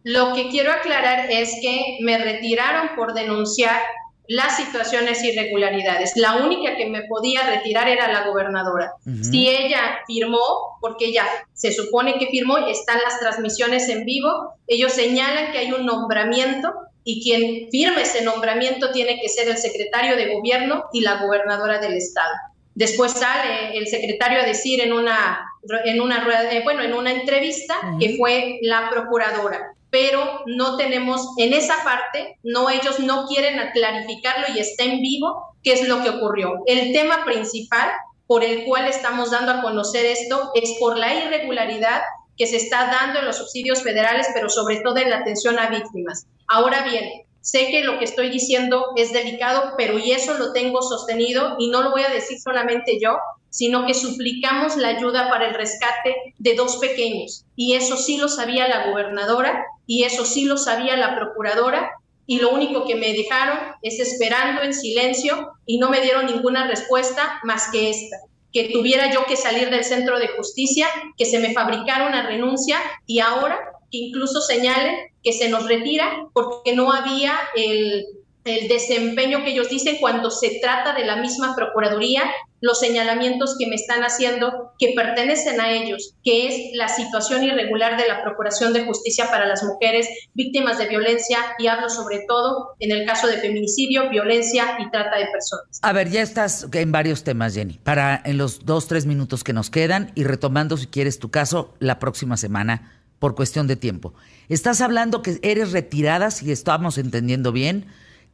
Lo que quiero aclarar es que me retiraron por denunciar las situaciones e irregularidades. La única que me podía retirar era la gobernadora. Si ella firmó, porque ella se supone que firmó, están las transmisiones en vivo, ellos señalan que hay un nombramiento y quien firme ese nombramiento tiene que ser el secretario de gobierno y la gobernadora del estado. Después sale el secretario a decir en una, en una eh, bueno, en una entrevista Ujú. que fue la procuradora, pero no tenemos en esa parte, no ellos no quieren clarificarlo y está en vivo qué es lo que ocurrió. El tema principal por el cual estamos dando a conocer esto es por la irregularidad que se está dando en los subsidios federales, pero sobre todo en la atención a víctimas. Ahora bien, Sé que lo que estoy diciendo es delicado, pero y eso lo tengo sostenido y no lo voy a decir solamente yo, sino que suplicamos la ayuda para el rescate de dos pequeños. Y eso sí lo sabía la gobernadora y eso sí lo sabía la procuradora y lo único que me dejaron es esperando en silencio y no me dieron ninguna respuesta más que esta, que tuviera yo que salir del centro de justicia, que se me fabricara una renuncia y ahora que incluso señalen que se nos retira porque no había el, el desempeño que ellos dicen cuando se trata de la misma Procuraduría, los señalamientos que me están haciendo que pertenecen a ellos, que es la situación irregular de la Procuración de Justicia para las mujeres víctimas de violencia y hablo sobre todo en el caso de feminicidio, violencia y trata de personas. A ver, ya estás en varios temas, Jenny, para en los dos, tres minutos que nos quedan y retomando si quieres tu caso la próxima semana por cuestión de tiempo. Estás hablando que eres retirada, si estamos entendiendo bien,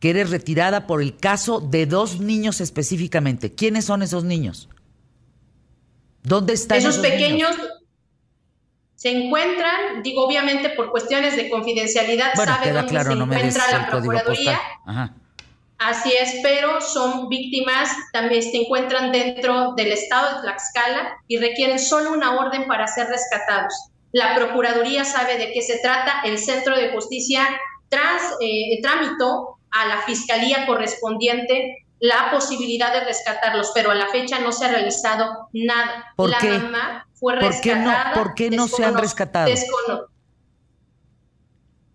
que eres retirada por el caso de dos niños específicamente. ¿Quiénes son esos niños? ¿Dónde están esos, esos pequeños? Se encuentran, digo, obviamente por cuestiones de confidencialidad, bueno, sabe dónde claro, se no encuentra la Procuraduría. Así es, pero son víctimas, también se encuentran dentro del estado de Tlaxcala y requieren solo una orden para ser rescatados. La Procuraduría sabe de qué se trata, el Centro de Justicia tras, eh, tramitó a la fiscalía correspondiente la posibilidad de rescatarlos, pero a la fecha no se ha realizado nada. ¿Por la qué? mamá fue ¿Por qué no, rescatada. ¿por qué no se han rescatado? descono-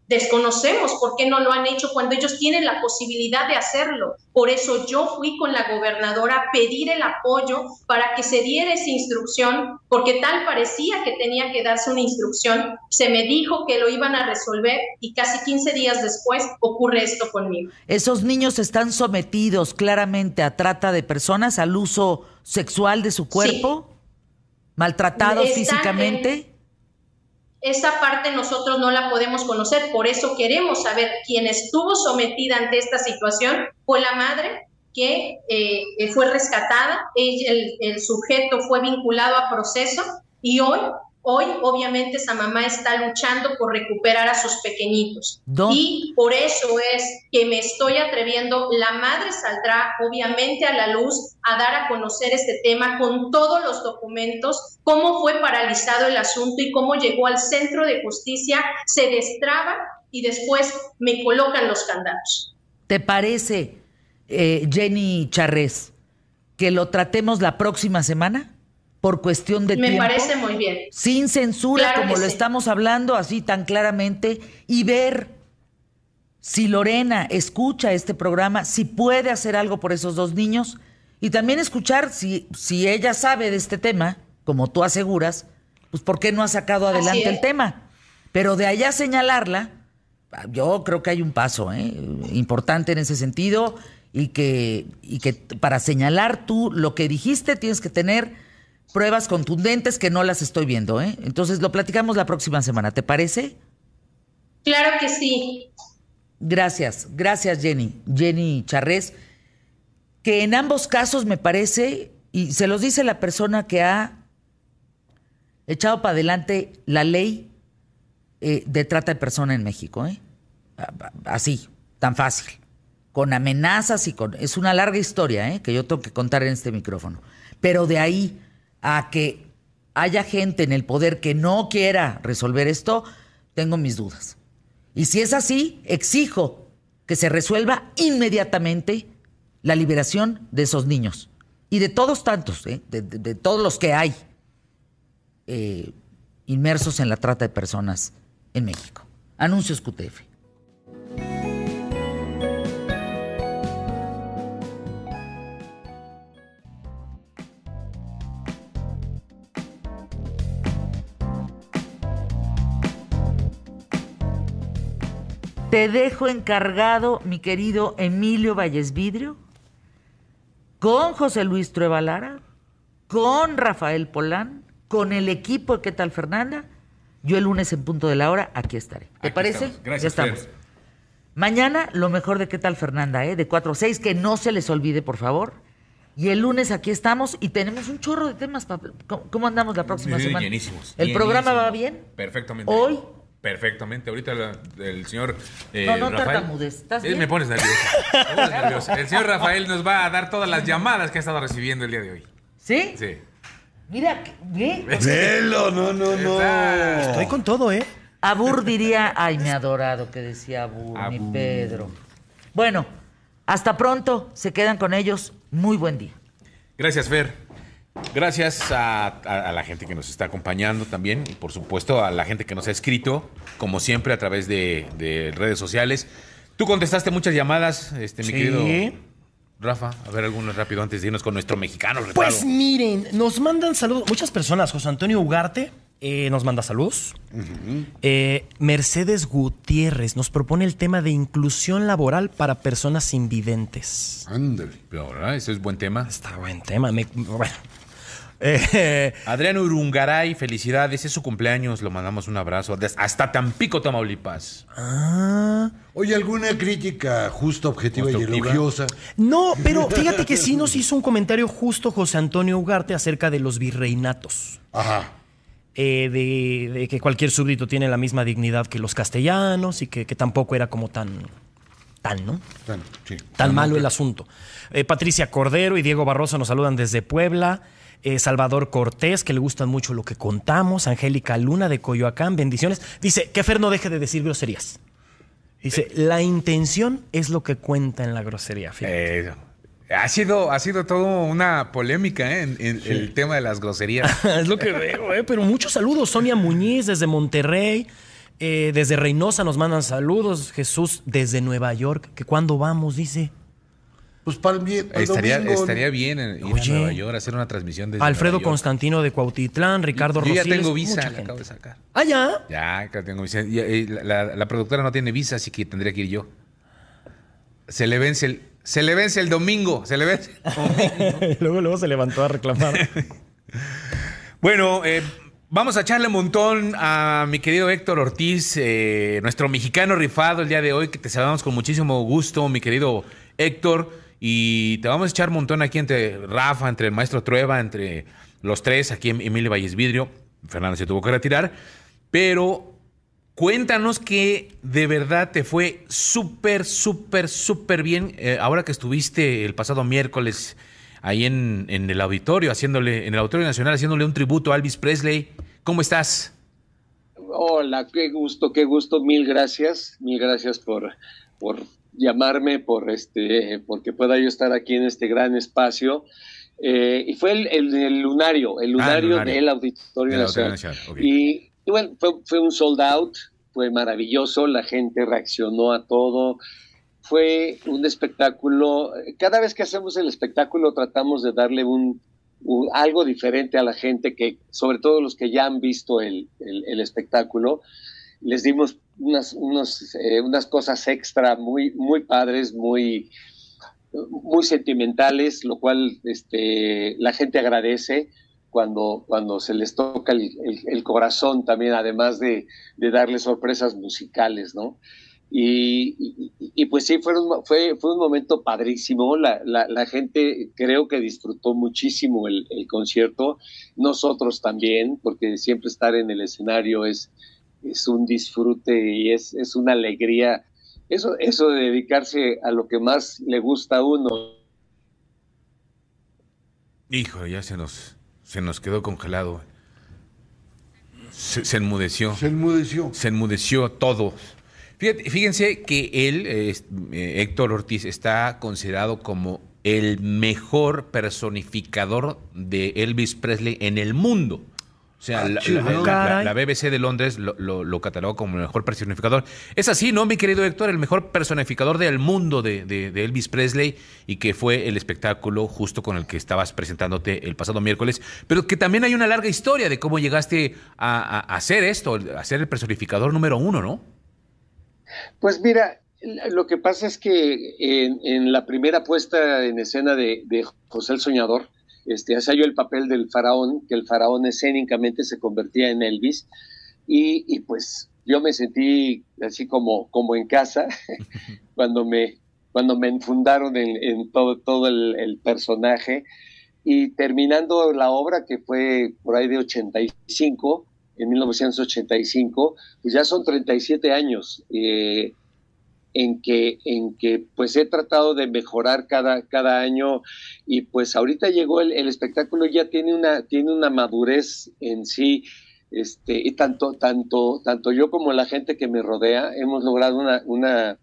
Desconocemos por qué no lo han hecho cuando ellos tienen la posibilidad de hacerlo. Por eso yo fui con la gobernadora a pedir el apoyo para que se diera esa instrucción, porque tal parecía que tenía que darse una instrucción. Se me dijo que lo iban a resolver y casi 15 días después ocurre esto conmigo. Esos niños están sometidos claramente a trata de personas, al uso sexual de su cuerpo, maltratados físicamente. Esa parte nosotros no la podemos conocer, por eso queremos saber quién estuvo sometida ante esta situación. Fue la madre que eh, fue rescatada, el sujeto fue vinculado a proceso y hoy, hoy obviamente esa mamá está luchando por recuperar a sus pequeñitos. ¿Dó- Y por eso es que me estoy atreviendo, la madre saldrá obviamente a la luz a dar a conocer este tema con todos los documentos, cómo fue paralizado el asunto y cómo llegó al centro de justicia, se destraba y después me colocan los candados. ¿Te parece, eh, Jenny Charrés, que lo tratemos la próxima semana? Por cuestión de Me tiempo. parece muy bien. sin censura, Claro como lo sí. estamos hablando así tan claramente, y ver si Lorena escucha este programa, si puede hacer algo por esos dos niños, y también escuchar si, si ella sabe de este tema, como tú aseguras, pues por qué no ha sacado adelante el tema. Pero de allá señalarla, yo creo que hay un paso ¿eh? importante en ese sentido y que, y que para señalar tú lo que dijiste tienes que tener pruebas contundentes que no las estoy viendo. ¿eh? Entonces lo platicamos la próxima semana, ¿te parece? Claro que sí. Gracias, gracias Jenny, Jenny Charrés, que en ambos casos me parece, y se los dice la persona que ha echado para adelante la ley eh, de trata de persona en México, ¿eh? Así, tan fácil, con amenazas y con... Es una larga historia ¿eh? que yo tengo que contar en este micrófono, pero de ahí a que haya gente en el poder que no quiera resolver esto, tengo mis dudas. Y si es así, exijo que se resuelva inmediatamente la liberación de esos niños. Y de todos tantos, ¿eh? de, todos los que hay eh, inmersos en la trata de personas en México. Anuncios QTF. Te dejo encargado, mi querido Emilio Valles Vidrio, con José Luis Trueba Lara, con Rafael Polán, con el equipo de ¿Qué tal Fernanda? Yo el lunes en punto de la hora, aquí estaré. ¿Te Aquí parece? estamos. Gracias, Ya estamos. Fer. Mañana lo mejor de ¿Qué tal Fernanda? ¿eh? De 4 a 6, que no se les olvide, por favor. Y el lunes aquí estamos y tenemos un chorro de temas. ¿Cómo, andamos la próxima semana? llenísimos, ¿El programa va bien? Perfectamente Hoy Perfectamente. Ahorita la- el señor eh, No, no Rafael. tartamudes. ¿Estás Eh, bien? Me pones nervioso. Me pones *laughs* nervioso. El señor Rafael nos va a dar todas las llamadas que ha estado recibiendo el día de hoy. ¿Sí? Sí. Mira, ¿ve? Velo, no, no, no. Estoy con todo, ¿eh? Abur diría, ay, me ha adorado que decía Abur, mi Abur. Pedro. Bueno, hasta pronto. Se quedan con ellos. Muy buen día. Gracias, Fer. Gracias a, a- a la gente que nos está acompañando también y por supuesto a la gente que nos ha escrito, como siempre, a través de, de redes sociales. Tú contestaste muchas llamadas, este, mi Sí. querido Rafa. A ver, algunos rápido antes de irnos con nuestro mexicano. Pues miren, nos mandan saludos. Muchas personas. José Antonio Ugarte eh, nos manda saludos. Eh, Mercedes Gutiérrez nos propone el tema de inclusión laboral para personas invidentes. Ándale. Ese es buen tema. Está buen tema. me- bueno. Eh, Adrián Urungaray, felicidades, es su cumpleaños, lo mandamos un abrazo. Hasta Tampico, Tamaulipas. ah, Oye, ¿alguna crítica justa, objetiva y elogiosa? no, pero fíjate que sí nos hizo un comentario justo José Antonio Ugarte acerca de los virreinatos. Ajá. eh, de, de que cualquier súbdito tiene la misma dignidad que los castellanos y que, que tampoco era como tan, tan, ¿no? Tan, sí. Tan malo el asunto. Eh, Patricia Cordero y Diego Barroso nos saludan desde Puebla. Eh, Salvador Cortés, que le gustan mucho lo que contamos. Angélica Luna de Coyoacán, bendiciones. Dice que Fer no deje de decir groserías. Dice, la intención es lo que cuenta en la grosería. Eh, ha, sido, ha sido todo una polémica ¿eh? en, en el tema de las groserías. *laughs* es lo que veo, pero muchos saludos. Sonia Muñiz desde Monterrey. desde Reynosa nos mandan saludos. Jesús desde Nueva York. Que cuando vamos, dice. Pues para el estaría, estaría bien en- ir Oye. a Nueva York a hacer una transmisión desde Alfredo Nueva York. Constantino de Cuautitlán, Ricardo Yo ya Rosiles, tengo visa, la acabo de sacar. Ah, ya. Ya, que tengo visa. Y, eh, la, la- la productora no tiene visa, así que tendría que ir yo. Se le vence el, se le vence el domingo. Se le vence. *laughs* luego, luego se levantó a reclamar. *laughs* Bueno, eh, vamos a echarle un montón a mi querido Héctor Ortiz, eh, nuestro mexicano rifado el día de hoy, que te saludamos con muchísimo gusto, mi querido Héctor. Y te vamos a echar un montón aquí entre Rafa, entre el maestro Trueba, entre los tres, aquí en Emilio Valles Vidrio. Fernando se tuvo que retirar. Pero cuéntanos que de verdad te fue súper, súper, súper bien. eh, ahora que estuviste el pasado miércoles ahí en, en el auditorio, haciéndole, en el Auditorio Nacional, haciéndole un tributo a Elvis Presley. ¿Cómo estás? Hola, qué gusto, qué gusto, mil gracias, mil gracias por, por llamarme, por este, porque pueda yo estar aquí en este gran espacio. Eh, y fue el, el- el lunario, el lunario, lunario. del Auditorio Nacional. Nacional. Y, y bueno, fue, fue un sold out, fue maravilloso, la gente reaccionó a todo. Fue un espectáculo. Cada vez que hacemos el espectáculo tratamos de darle un, un- algo diferente a la gente que, sobre todo los que ya han visto el- el espectáculo, les dimos unas, unos, eh, unas cosas extra muy, muy padres, muy, muy sentimentales, lo cual este, la gente agradece cuando, cuando se les toca el, el- corazón también, además de, de darles sorpresas musicales, ¿no? Y, y- pues sí, fue un, fue, fue un momento padrísimo. La, la- la gente creo que disfrutó muchísimo el concierto. Nosotros también, porque siempre estar en el escenario es, es un disfrute y es, es una alegría. Eso, eso de dedicarse a lo que más le gusta a uno. Hijo, ya se nos, se nos quedó congelado. Se, se enmudeció. Se enmudeció. Se enmudeció todo. Fíjate- fíjense que él, eh, es- eh, Héctor Ortiz, está considerado como el mejor personificador de Elvis Presley en el mundo. O sea, Ah, la, chido. la- la- Caray. la BBC de Londres lo, lo, lo catalogó como el mejor personificador. Es así, ¿no, mi querido Héctor? El mejor personificador del mundo de, de- de Elvis Presley y que fue el espectáculo justo con el que estabas presentándote el pasado miércoles. Pero que también hay una larga historia de cómo llegaste a, a- a hacer esto, a ser el personificador número uno, ¿no? Pues mira, lo que pasa es que en, en la primera puesta en escena de, de José el Soñador, este, hacía yo el papel del faraón, que el faraón escénicamente se convertía en Elvis, y, y pues yo me sentí así como, como en casa *laughs* cuando me, cuando me enfundaron en, en todo, todo el, el personaje, y terminando la obra, que fue por ahí de 85, en 1985, pues ya son 37 años eh, en que, en que pues he tratado de mejorar cada, cada año y pues ahorita llegó el, espectáculo, ya tiene una, tiene una madurez en sí, este, y tanto, tanto, tanto yo como la gente que me rodea hemos logrado una, una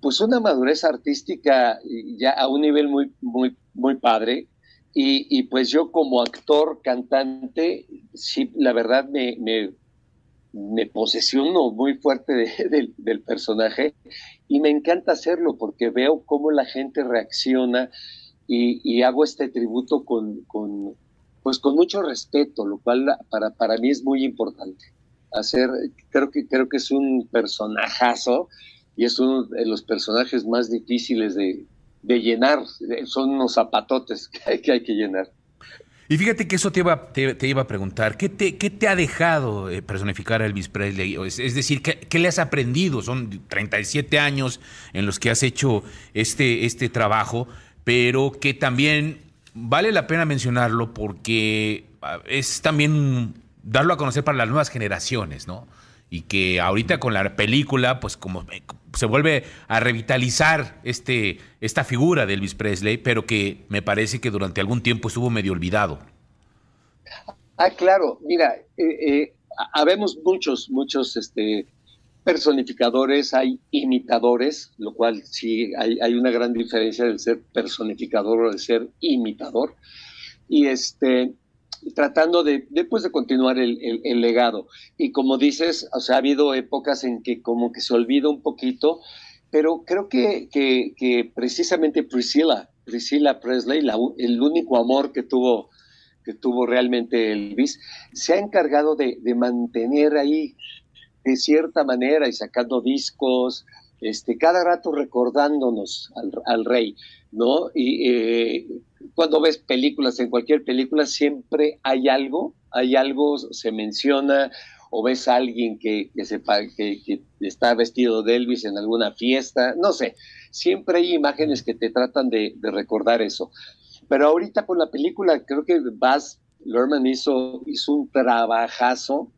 pues una madurez artística ya a un nivel muy, muy, muy padre. Y, pues yo como actor, cantante, sí, la verdad me, me posesiono muy fuerte *laughs* del personaje y me encanta hacerlo porque veo cómo la gente reacciona y, hago este tributo con, pues con mucho respeto, lo cual para, para mí es muy importante. Hacer, creo que, creo que es un personajazo y es uno de los personajes más difíciles de, llenar. Son unos zapatotes *laughs* que, hay que llenar. Y fíjate que eso te iba, te, iba a preguntar, ¿qué te, qué te ha dejado eh, personificar a Elvis Presley? Es, decir, ¿qué, le has aprendido? Son 37 años en los que has hecho este, este trabajo, pero que también vale la pena mencionarlo porque ah, es también darlo a conocer para las nuevas generaciones, ¿no? Y que ahorita con la película, pues como se vuelve a revitalizar este, esta figura de Elvis Presley, pero que me parece que durante algún tiempo estuvo medio olvidado. Ah, claro, mira, eh, eh, habemos muchos, muchos este, personificadores, hay imitadores, lo cual sí hay, hay una gran diferencia del ser personificador o de ser imitador. Y este, tratando de, después de continuar el, legado. Y como dices, o sea, ha habido épocas en que como que se olvida un poquito, pero creo que, que, precisamente Priscilla, Priscilla Presley, el único amor que tuvo, que tuvo realmente Elvis, se ha encargado de, mantener ahí de cierta manera y sacando discos, este, cada rato recordándonos al, al rey, ¿no? Eh, cuando ves películas, en cualquier película siempre hay algo, hay algo, se menciona, o ves a alguien que, que, sepa, que, está vestido de Elvis en alguna fiesta, no sé, siempre hay imágenes que te tratan de, recordar eso. Pero ahorita con la película, creo que Baz Luhrmann hizo, hizo un trabajazo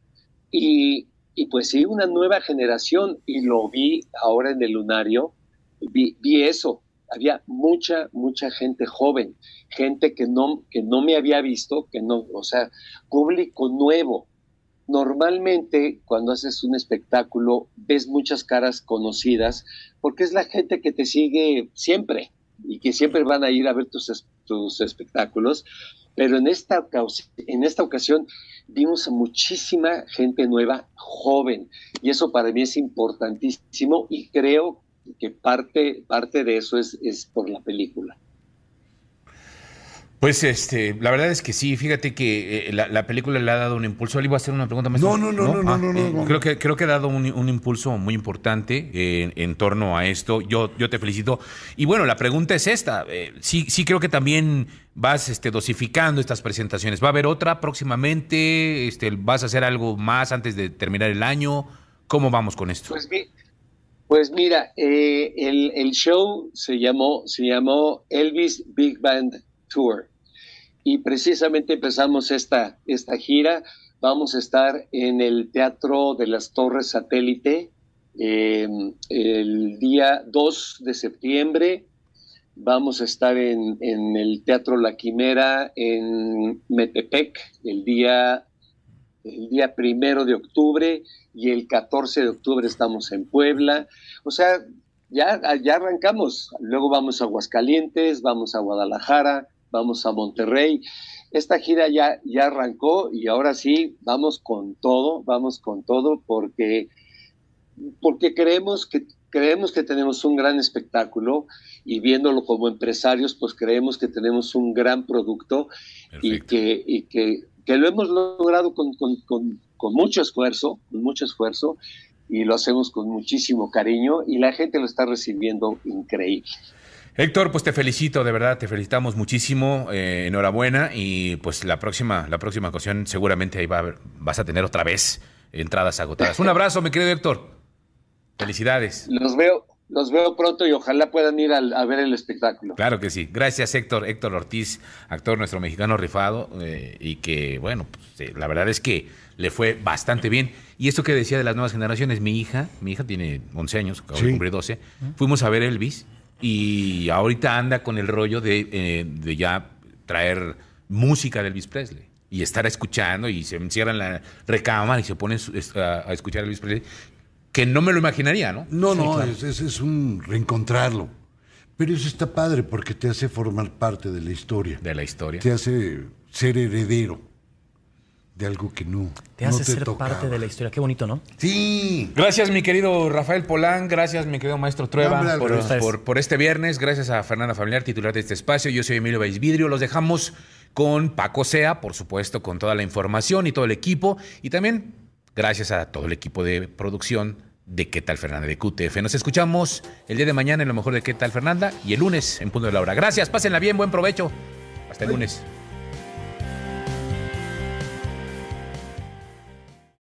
y, y pues sí, una nueva generación, y lo vi ahora en el lunario, vi, vi eso, había mucha, mucha gente joven, gente que no, que no me había visto, que no, o sea, público nuevo. Normalmente cuando haces un espectáculo ves muchas caras conocidas porque es la gente que te sigue siempre y que siempre van a ir a ver tus, tus espectáculos, pero en esta, en esta ocasión vimos a muchísima gente nueva, joven, y eso para mí es importantísimo y creo que parte, parte de eso es, es por la película. Pues este, la verdad es que sí, fíjate que eh, la, película le ha dado un impulso. Le iba a hacer una pregunta más. No, no, no, no, no, no, ah, eh, Creo que, creo que ha dado un, impulso muy importante eh, en torno a esto. Yo, yo te felicito. Y bueno, la pregunta es esta. sí, sí creo que también vas este, dosificando estas presentaciones. ¿Va a haber otra próximamente? Este, ¿Vas a hacer algo más antes de terminar el año? ¿Cómo vamos con esto? Pues bien pues mira, eh, el, show se llamó, se llamó Elvis Big Band Tour y precisamente empezamos esta, esta gira. Vamos a estar en el Teatro de las Torres Satélite em, el día 2 de septiembre. Vamos a estar en, en, el Teatro La Quimera en Metepec el día, el día primero de octubre y el 14 de octubre estamos en Puebla. O sea, ya, ya arrancamos. Luego vamos a Aguascalientes, vamos a Guadalajara, vamos a Monterrey. Esta gira ya, ya arrancó y ahora sí, vamos con todo, vamos con todo porque, porque creemos que creemos que tenemos un gran espectáculo y viéndolo como empresarios, pues creemos que tenemos un gran producto y que, y que, que, lo hemos logrado con, con, con mucho esfuerzo, con mucho esfuerzo, y lo hacemos con muchísimo cariño y la gente lo está recibiendo increíble. Héctor, pues te felicito, de verdad, te felicitamos muchísimo, eh, enhorabuena y pues la próxima, la próxima ocasión seguramente ahí va vas a tener otra vez entradas agotadas. Un abrazo, mi querido Héctor. Felicidades. Los veo, los veo pronto y ojalá puedan ir al- a, ver el espectáculo. Claro que sí. Gracias, Héctor. Héctor Ortiz, actor nuestro mexicano rifado, eh, y que, bueno, pues, eh, la verdad es que le fue bastante bien. Y esto que decía de las nuevas generaciones, mi hija, mi hija tiene 11 años, acaba de Sí. cumplir 12, fuimos a ver Elvis y ahorita anda con el rollo de, eh, de ya traer música de Elvis Presley. Y estar escuchando y se encierra en la recámara y se pone a, a escuchar a Elvis Presley, que no me lo imaginaría, ¿no? No, no, es, es- es un reencontrarlo. Pero eso está padre porque te hace formar parte de la historia. De la historia. Te hace ser heredero de algo que no Te no hace ser tocaba. parte de la historia. Qué bonito, ¿no? Sí. Gracias, mi querido Rafael Polán. Gracias, mi querido maestro Trueba, por, por- por este viernes. Gracias a Fernanda Familiar, titular de este espacio. Yo soy Emilio Vidrio. Los dejamos con Paco Sea, por supuesto, con toda la información y todo el equipo. Y también gracias a todo el equipo de producción de ¿Qué tal Fernanda? de QTF. Nos escuchamos el día de mañana en lo mejor de ¿Qué tal Fernanda? Y el lunes en punto de la hora. Gracias, pásenla bien, buen provecho. Hasta el lunes.